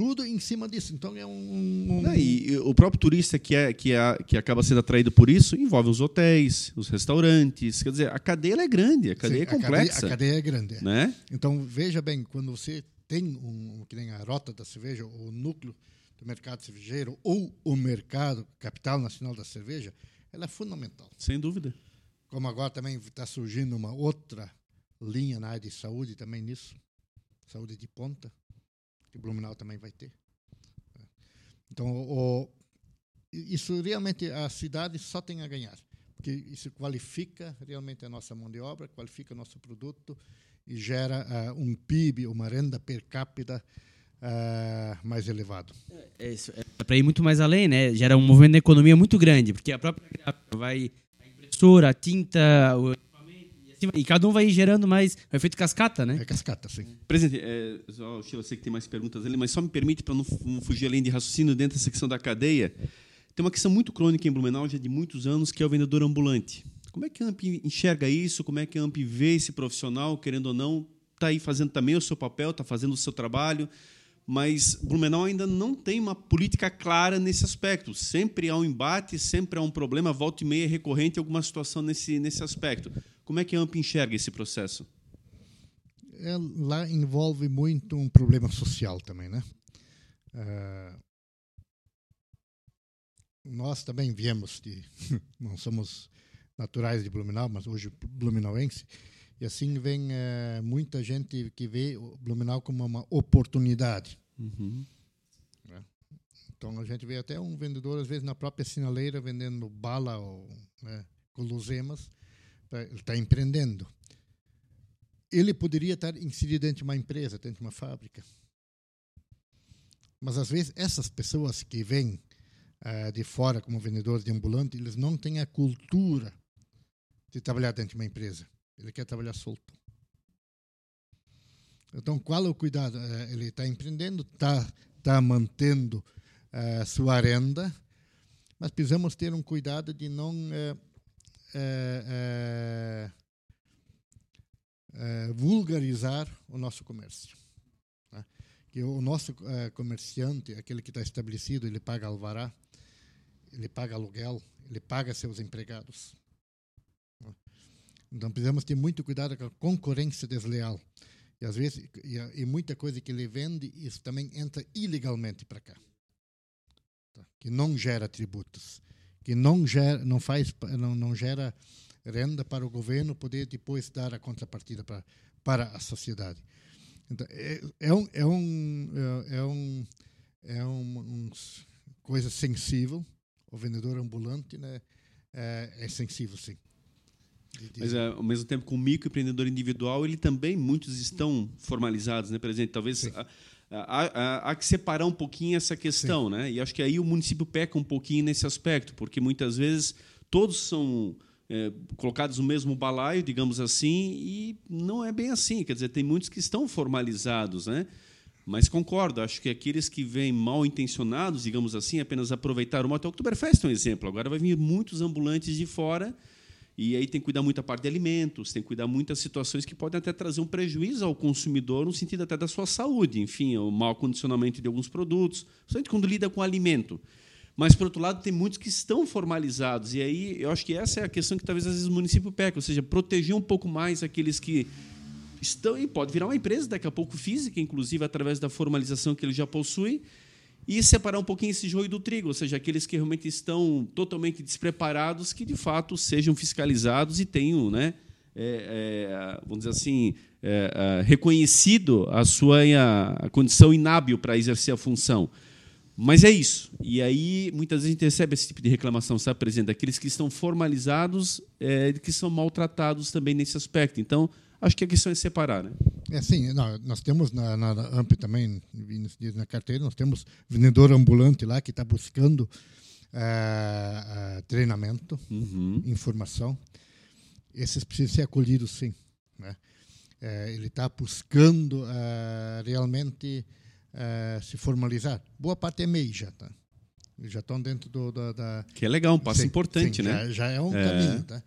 tudo em cima disso. Então é um. um... Não, e o próprio turista que, é, que, é, que acaba sendo atraído por isso envolve os hotéis, os restaurantes. Quer dizer, a cadeia é grande, a cadeia Sim, é complexa. A cadeia, a cadeia é grande. É. Né? Então veja bem, quando você tem um, que nem a rota da cerveja, o núcleo do mercado cervejeiro ou o mercado capital nacional da cerveja, ela é fundamental. Sem dúvida. Como agora também está surgindo uma outra linha na área de saúde também nisso, saúde de ponta, que Blumenau também vai ter. Então, o, isso realmente a cidade só tem a ganhar, porque isso qualifica realmente a nossa mão de obra, qualifica o nosso produto e gera uh, um PIB, uma renda per capita uh, mais elevado. É, isso, é para ir muito mais além, né? Gera um movimento da economia muito grande, porque a própria vai a impressora, a tinta, o e cada um vai gerando mais. É feito cascata, né? É cascata, sim. Presidente, é, só, eu sei que tem mais perguntas ali, mas só me permite, para não, não, fugir além de raciocínio dentro da secção da cadeia, tem uma questão muito crônica em Blumenau já de muitos anos, que é o vendedor ambulante. Como é que a AMP enxerga isso? Como é que a AMP vê esse profissional, querendo ou não, está aí fazendo também o seu papel, está fazendo o seu trabalho, mas Blumenau ainda não tem uma política clara nesse aspecto. Sempre há um embate, sempre há um problema, volta e meia recorrente alguma situação nesse, nesse aspecto. Como é que a AMP enxerga esse processo? É, lá envolve muito um problema social também, né? Uh, nós também viemos de, não somos naturais de Blumenau, mas hoje blumenauense, e assim vem uh, muita gente que vê o Blumenau como uma oportunidade. Uhum. Né? Então a gente vê até um vendedor, às vezes, na própria sinaleira, vendendo bala ou né, guloseimas, ele está empreendendo. Ele poderia estar inserido dentro de uma empresa, dentro de uma fábrica. Mas às vezes essas pessoas que vêm uh, de fora como vendedores de ambulante, eles não têm a cultura de trabalhar dentro de uma empresa. Ele quer trabalhar solto. Então, qual é o cuidado? Uh, ele está empreendendo, está tá mantendo uh, sua renda, mas precisamos ter um cuidado de não vulgarizar o nosso comércio que o nosso comerciante, aquele que está estabelecido, ele paga alvará, ele paga aluguel, ele paga seus empregados. Então precisamos ter muito cuidado com a concorrência desleal. E às vezes, e, e muita coisa que ele vende, isso também entra ilegalmente para cá. Tá? Que não gera tributos, que não gera, não faz, não, não gera renda para o governo poder depois dar a contrapartida para, para a sociedade. Então, é, é, um, é, um, é, é, um, é um, um, coisa sensível. O vendedor ambulante né, é, é sensível, sim. Mas é, ao mesmo tempo, com o microempreendedor individual, ele também, muitos estão formalizados, né, presidente? Talvez há, há, há, que separar um pouquinho essa questão, sim. né? E acho que aí o município peca um pouquinho nesse aspecto, porque muitas vezes todos são é, colocados no mesmo balaio, digamos assim, e não é bem assim. Quer dizer, tem muitos que estão formalizados, né? Mas concordo, acho que aqueles que vêm mal intencionados, digamos assim, apenas aproveitar o moto. Oktoberfest é um exemplo. Agora vai vir muitos ambulantes de fora e aí tem que cuidar muito a parte de alimentos, tem que cuidar muitas situações que podem até trazer um prejuízo ao consumidor, no sentido até da sua saúde, enfim, o mau condicionamento de alguns produtos, principalmente quando lida com alimento. Mas, por outro lado, tem muitos que estão formalizados. E aí eu acho que essa é a questão que talvez às vezes o município peca, ou seja, proteger um pouco mais aqueles que estão e pode virar uma empresa daqui a pouco física, inclusive através da formalização que ele já possui, e separar um pouquinho esse joio do trigo, ou seja, aqueles que realmente estão totalmente despreparados, que de fato sejam fiscalizados e tenham, né, é, é, vamos dizer assim, é, é reconhecido a sua a, condição inábil para exercer a função. Mas é isso. E aí, muitas vezes, a gente recebe esse tipo de reclamação, sabe, presidente? Daqueles que estão formalizados, é, que são maltratados também nesse aspecto. Então, acho que a questão é separar, né? É sim, nós temos na, na AMP também, na carteira, nós temos vendedor ambulante lá que está buscando uh, uh, treinamento, uhum. informação. Esses precisam ser acolhidos, sim. Né? Uh, ele está buscando realmente se formalizar. Boa parte é MEI já, tá? Já estão dentro do, da, da, Que é legal, um passo sim, importante, sim, né? Já, já, é um é. caminho, tá?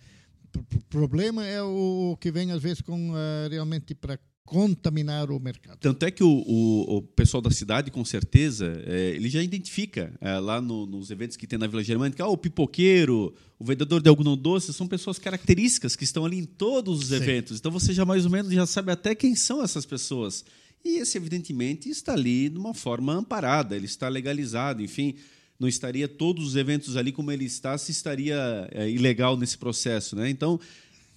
O problema é o que vem, às vezes, com uh, realmente para contaminar o mercado. Tanto é que o, o, o pessoal da cidade, com certeza, é, ele já identifica é, lá no, nos eventos que tem na Vila Germânica, ah, o pipoqueiro, o vendedor de algodão doce, são pessoas características que estão ali em todos os Sim. eventos. Então você já mais ou menos já sabe até quem são essas pessoas. E esse, evidentemente, está ali de uma forma amparada, ele está legalizado, enfim, não estaria todos os eventos ali como ele está se estaria é, ilegal nesse processo. Né? Então,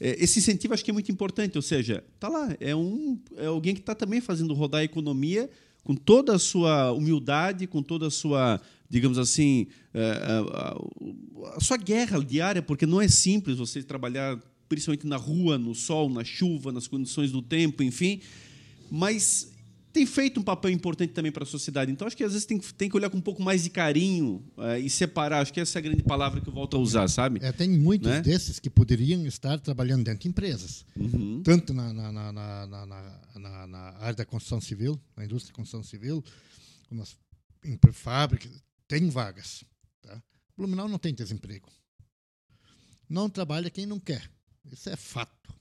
é, esse incentivo acho que é muito importante, ou seja, está lá, é, um, é alguém que está também fazendo rodar a economia com toda a sua humildade, com toda a sua, digamos assim, a, é, a, a sua guerra diária, porque não é simples você trabalhar principalmente na rua, no sol, na chuva, nas condições do tempo, enfim. Mas tem feito um papel importante também para a sociedade. Então, acho que às vezes tem, tem que olhar com um pouco mais de carinho uh, e separar. Acho que essa é a grande palavra que eu volto a usar, sabe? É, tem muitos né? desses que poderiam estar trabalhando dentro de empresas, uhum. tanto na, na, na, na, na área da construção civil, na indústria da construção civil, como nas, em fábricas, tem vagas. Tá? Blumenau não tem desemprego. não trabalha quem não quer. Isso é fato.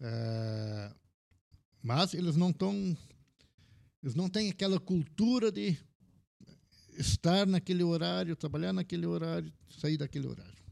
É, mas eles não estão. Eles não têm aquela cultura de estar naquele horário, trabalhar naquele horário, sair daquele horário.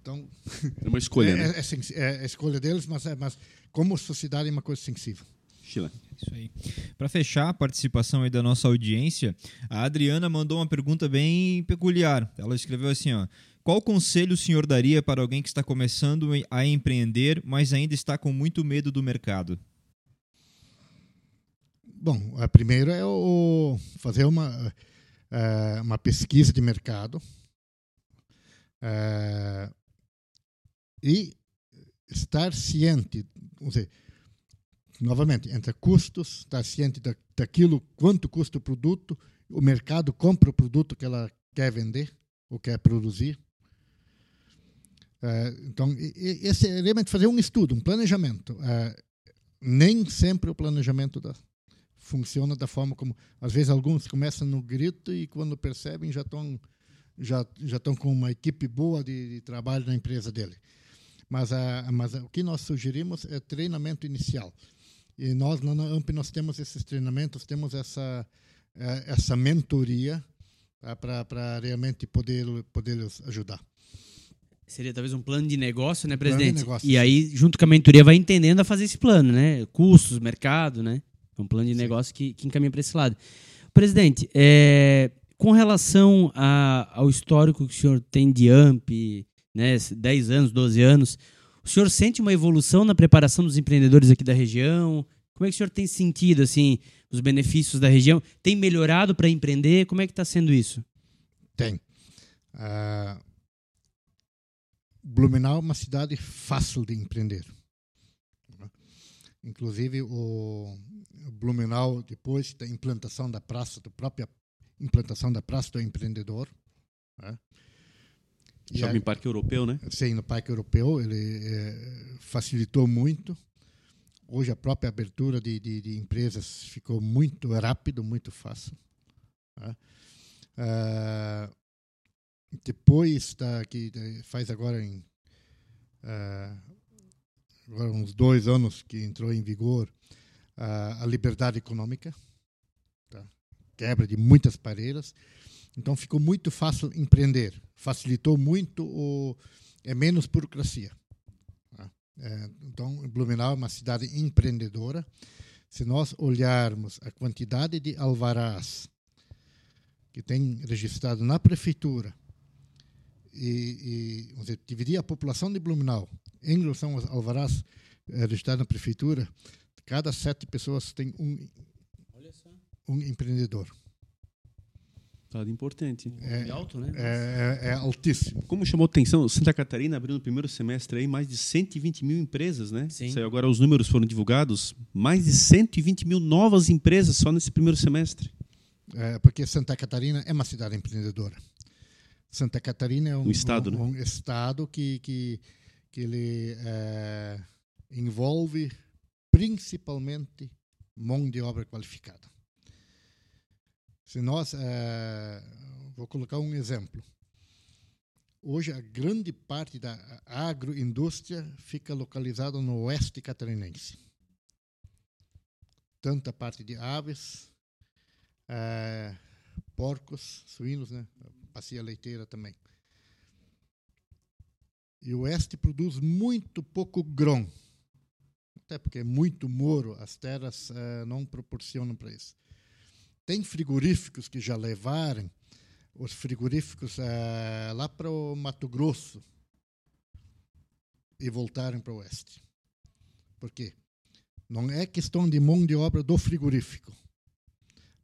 Então. É uma escolha, é, né? É, é, é, a escolha deles, mas, é, mas como sociedade é uma coisa sensível. Sheila. Isso aí. Para fechar a participação aí da nossa audiência, a Adriana mandou uma pergunta bem peculiar. Ela escreveu assim, ó: Qual conselho o senhor daria para alguém que está começando a empreender, mas ainda está com muito medo do mercado? Bom, a primeira é o fazer uma é, uma pesquisa de mercado é, e estar ciente, vamos dizer, novamente, entre custos, estar ciente da, daquilo, quanto custa o produto, o mercado compra o produto que ela quer vender ou quer produzir. É, então, esse é realmente fazer um estudo, um planejamento. É, nem sempre o planejamento da, funciona da forma como. Às vezes, alguns começam no grito e, quando percebem, já estão já, já estão com uma equipe boa de, de trabalho na empresa dele. Mas, a, mas o que nós sugerimos é treinamento inicial. E nós, na AMP, nós temos esses treinamentos, temos essa, essa mentoria tá, para realmente poder, poder ajudar. Seria talvez um plano de negócio, né, presidente? Negócio, e aí, junto com a mentoria, vai entendendo a fazer esse plano, né? Custos, mercado, né? É um plano de sim. negócio que, que encaminha para esse lado. Presidente, é, com relação a, ao histórico que o senhor tem de AMP, né, 10 anos, 12 anos, o senhor sente uma evolução na preparação dos empreendedores aqui da região? Como é que o senhor tem sentido assim os benefícios da região? Tem melhorado para empreender? Como é que está sendo isso? Tem. Uh, Blumenau é uma cidade fácil de empreender. Inclusive o Blumenau depois da implantação da praça, da própria implantação da praça do empreendedor. Né? Shopping Parque Europeu, né? Sim, no Parque Europeu ele é, facilitou muito. Hoje a própria abertura de, de, de empresas ficou muito rápido, muito fácil. Né? Uh, depois da que faz agora em uh, agora uns dois anos que entrou em vigor uh, a liberdade econômica, tá? quebra de muitas barreiras. Então ficou muito fácil empreender, facilitou muito o é menos burocracia. Tá? É, então Blumenau é uma cidade empreendedora. Se nós olharmos a quantidade de alvarás que tem registrado na prefeitura e, e dizer, dividir a população de Blumenau em relação aos alvarás eh, registrados na prefeitura, cada sete pessoas tem um, um empreendedor. Estado importante. É, é alto, né? É, é, é, altíssimo. Como chamou atenção, Santa Catarina abriu no primeiro semestre aí mais de 120 mil empresas, né? Sim. Saiu agora os números foram divulgados. Mais de 120 mil novas empresas só nesse primeiro semestre. É, porque Santa Catarina é uma cidade empreendedora. Santa Catarina é um, um estado, um, né? um estado que, que, que ele é, envolve principalmente mão de obra qualificada. Se nós, é, vou colocar um exemplo. Hoje, a grande parte da agroindústria fica localizada no oeste catarinense. Tanto a parte de aves, é, porcos, suínos, né? Bacia leiteira também. E o oeste produz muito pouco grão, até porque é muito moro, as terras é, não proporcionam para isso. Tem frigoríficos que já levaram os frigoríficos é, lá para o Mato Grosso e voltaram para o oeste. Por quê? Não é questão de mão de obra do frigorífico,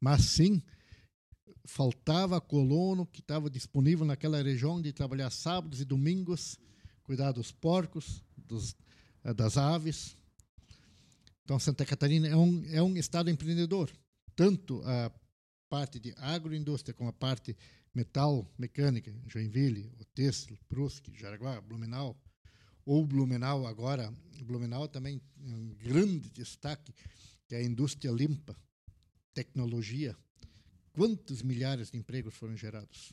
mas sim faltava colono que estava disponível naquela região de trabalhar sábados e domingos, cuidar dos porcos, dos, eh, das aves. Então, Santa Catarina é um, é um estado empreendedor tanto a parte de agroindústria como a parte metal mecânica, Joinville, Oteslo, Brusque, Jaraguá, Blumenau, ou Blumenau agora, Blumenau também um grande destaque, que é a indústria limpa, tecnologia. Quantos milhares de empregos foram gerados?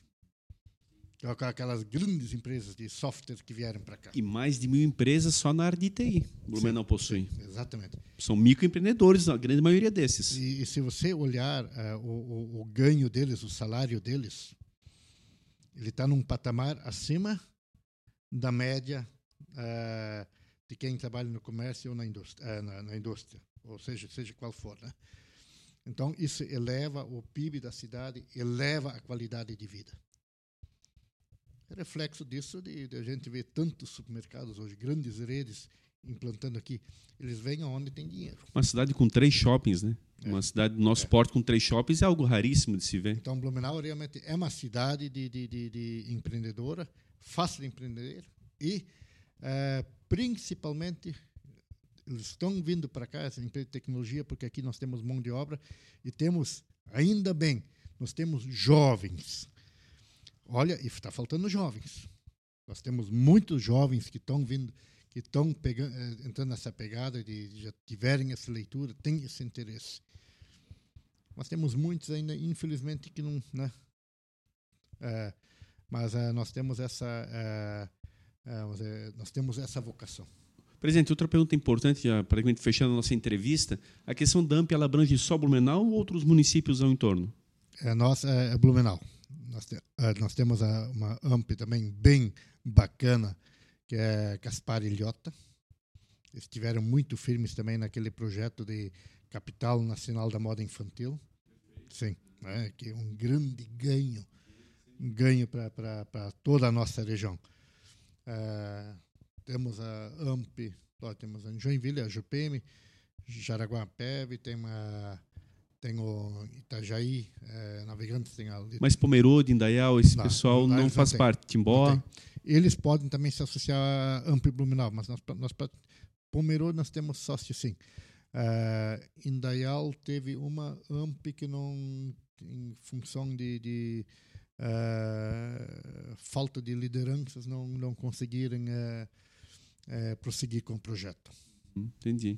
com aquelas grandes empresas de software que vieram para cá. E mais de mil empresas só na área de TI. Blumenau possui. Sim, exatamente. São microempreendedores, a grande maioria desses. E, e se você olhar uh, o, o, o, ganho deles, o salário deles, ele está num patamar acima da média uh, de quem trabalha no comércio ou na indústria, uh, na, na, indústria, ou seja, seja qual for. Né? Então, isso eleva o PIB da cidade, eleva a qualidade de vida. É reflexo disso de, de, a gente ver tantos supermercados hoje, grandes redes implantando aqui. Eles vêm aonde tem dinheiro. Uma cidade com três shoppings, né? É. Uma cidade do nosso é. porto com três shoppings é algo raríssimo de se ver. Então, Blumenau realmente é uma cidade de, de, de, de empreendedora, fácil de empreender e, é, principalmente, eles estão vindo para cá, essa empresa de tecnologia, porque aqui nós temos mão de obra e temos, ainda bem, nós temos jovens Olha, e está faltando jovens. Nós temos muitos jovens que estão vindo, que estão eh, entrando nessa pegada, de já tiverem essa leitura, têm esse interesse. Nós temos muitos ainda, infelizmente, que não, né? É, mas é, nós temos essa, é, nós temos essa vocação. Presidente, outra pergunta importante, para fechando a nossa entrevista, a questão da AMP ela abrange só Blumenau ou outros municípios ao entorno? É, nós, é, Blumenau nós, te, uh, nós temos a, uma AMP também bem bacana, que é Gaspar Ilhota. Eles estiveram muito firmes também naquele projeto de Capital Nacional da Moda Infantil. Sim, né, que é um grande ganho, um ganho para toda a nossa região. Uh, temos a AMP, temos a Joinville, a JUPM, Jaraguá-Pev, tem uma tem o Itajaí, é, Navegantes, tem a... Mas Pomerode, Indaial, esse não, pessoal não, não faz tem, parte, Timbó? Eles podem também se associar a Ampli Blumenau, mas nós, nós Pomerode nós temos sócio sim. Uh, Indaial teve uma AMP que não, em função de, de uh, falta de lideranças, não, não conseguiram uh, prosseguir com o projeto. Entendi.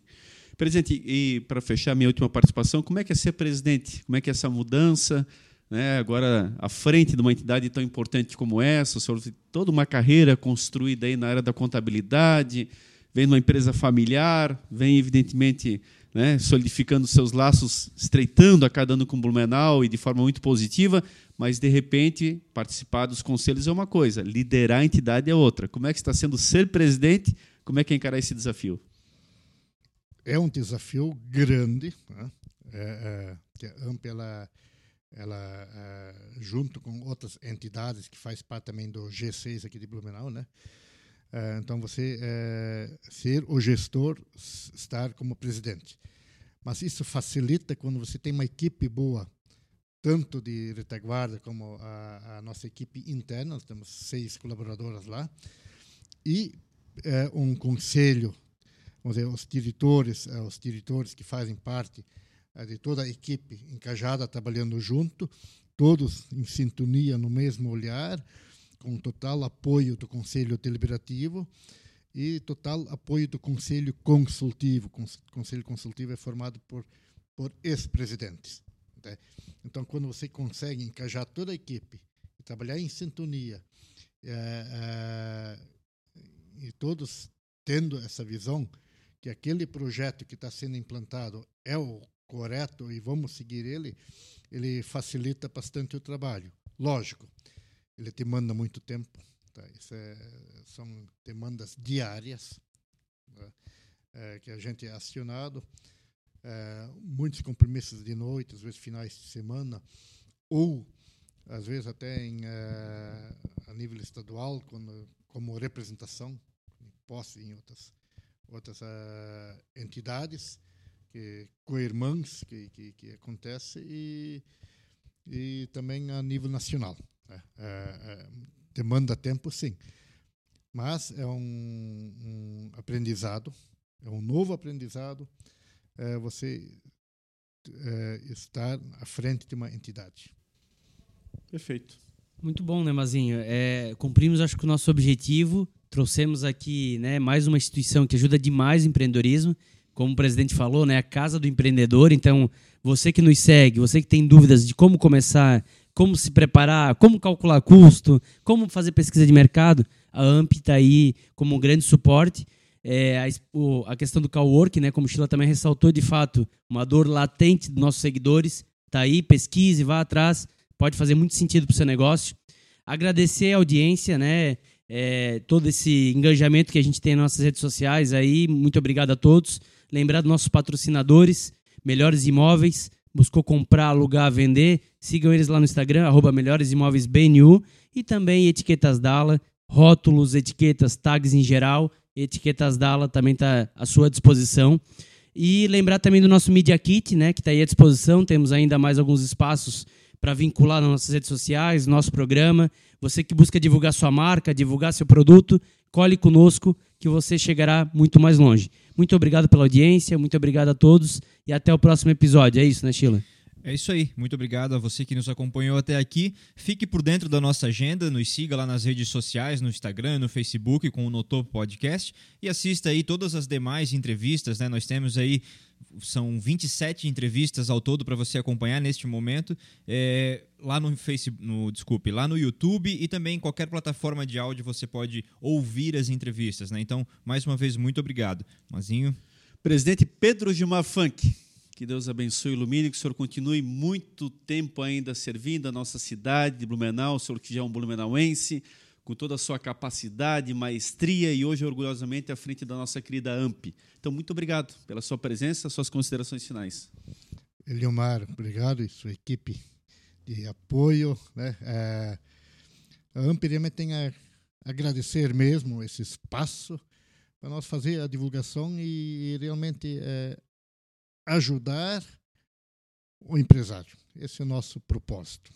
Presidente, e para fechar minha última participação, como é que é ser presidente? Como é que é essa mudança? Né? Agora, à frente de uma entidade tão importante como essa, o senhor tem toda uma carreira construída aí na área da contabilidade, vem de uma empresa familiar, vem, evidentemente, né, solidificando seus laços, estreitando a cada ano com Blumenau e de forma muito positiva, mas, de repente, participar dos conselhos é uma coisa, liderar a entidade é outra. Como é que está sendo ser presidente? Como é que é encarar esse desafio? é um desafio grande. Né? É, é, a AMP, ela, ela é, junto com outras entidades que faz parte também do G6 aqui de Blumenau, né? É, então você é, ser o gestor, estar como presidente. Mas isso facilita quando você tem uma equipe boa, tanto de retaguarda como a, a nossa equipe interna, nós temos seis colaboradoras lá, e é, um conselho vamos dizer, os diretores, eh, os diretores que fazem parte eh, de toda a equipe encajada trabalhando junto, todos em sintonia no mesmo olhar, com total apoio do Conselho Deliberativo e total apoio do Conselho Consultivo. O Conselho Consultivo é formado por, por ex-presidentes. Né? Então, quando você consegue encajar toda a equipe trabalhar em sintonia, é, é, e todos tendo essa visão, que aquele projeto que está sendo implantado é o correto e vamos seguir ele, ele facilita bastante o trabalho. Lógico, ele demanda muito tempo. Tá? Isso é, são demandas diárias né? é, que a gente é acionado. É, muitos compromissos de noite, às vezes finais de semana, ou às vezes até em, é, a nível estadual, quando, como representação, posse em outras outras uh, entidades que co-irmãs que, que, que acontece e, e também a nível nacional. Né? Uh, uh, demanda tempo, sim. Mas é um, um aprendizado, é um novo aprendizado é você é, estar à frente de uma entidade. Perfeito. Muito bom, né, Mazinho? É, cumprimos, acho que, o nosso objetivo Trouxemos aqui né, mais uma instituição que ajuda demais o empreendedorismo. Como o presidente falou, né, a casa do empreendedor. Então, você que nos segue, você que tem dúvidas de como começar, como se preparar, como calcular custo, como fazer pesquisa de mercado, a AMP está aí como um grande suporte. É, a, a, questão do cowork, né, como o Sheila também ressaltou, de fato, uma dor latente dos nossos seguidores. Está aí, pesquise, vá atrás, pode fazer muito sentido para o seu negócio. Agradecer a audiência, né, é, todo esse engajamento que a gente tem nas nossas redes sociais aí. Muito obrigado a todos. Lembrar dos nossos patrocinadores, Melhores Imóveis, buscou comprar, alugar, vender, sigam eles lá no Instagram, arroba Melhores Imóveis BNU, e também Etiquetas Dala, rótulos, etiquetas, tags em geral, Etiquetas Dala também está à sua disposição. E lembrar também do nosso Media Kit, né, que está aí à disposição, temos ainda mais alguns espaços para vincular nas nossas redes sociais, nosso programa. Você que busca divulgar sua marca, divulgar seu produto, cole conosco que você chegará muito mais longe. Muito obrigado pela audiência, muito obrigado a todos e até o próximo episódio. É isso, né, Sheila? É isso aí. Muito obrigado a você que nos acompanhou até aqui. Fique por dentro da nossa agenda, nos siga lá nas redes sociais, no Instagram, no Facebook com o Notopo Podcast e assista aí todas as demais entrevistas, né? Nós temos aí são 27 entrevistas ao todo para você acompanhar neste momento. É, lá no Facebook, no, desculpe, lá no YouTube e também em qualquer plataforma de áudio você pode ouvir as entrevistas, né? Então, mais uma vez, muito obrigado. Mazinho. Presidente Pedro Gilmar Funk, que Deus abençoe e ilumine, que o senhor continue muito tempo ainda servindo a nossa cidade de Blumenau, o senhor que já é um blumenauense, com toda a sua capacidade, maestria e hoje orgulhosamente à frente da nossa querida AMP. Então, muito obrigado pela sua presença, suas considerações finais. Eliomar, obrigado e sua equipe de apoio. Né? É, a AMP realmente tem a agradecer mesmo esse espaço para nós fazer a divulgação e realmente é, ajudar o empresário. Esse é o nosso propósito.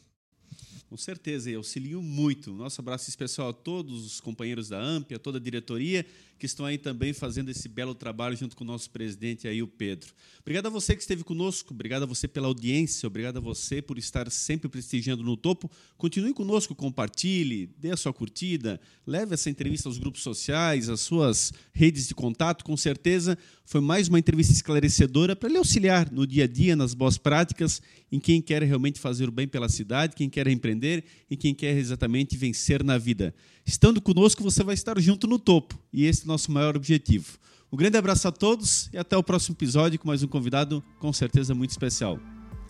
Com certeza, e auxilio muito. Nosso abraço especial a todos os companheiros da AMP, a toda a diretoria que estão aí também fazendo esse belo trabalho junto com o nosso presidente aí, o Pedro. Obrigado a você que esteve conosco, obrigado a você pela audiência, obrigado a você por estar sempre prestigiando no topo. Continue conosco, compartilhe, dê a sua curtida, leve essa entrevista aos grupos sociais, às suas redes de contato. Com certeza foi mais uma entrevista esclarecedora para lhe auxiliar no dia a dia, nas boas práticas, em quem quer realmente fazer o bem pela cidade, quem quer empreender e quem quer exatamente vencer na vida. Estando conosco, você vai estar junto no topo. E esse é o nosso maior objetivo. Um grande abraço a todos e até o próximo episódio com mais um convidado com certeza muito especial.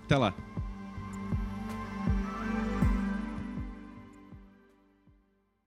Até lá!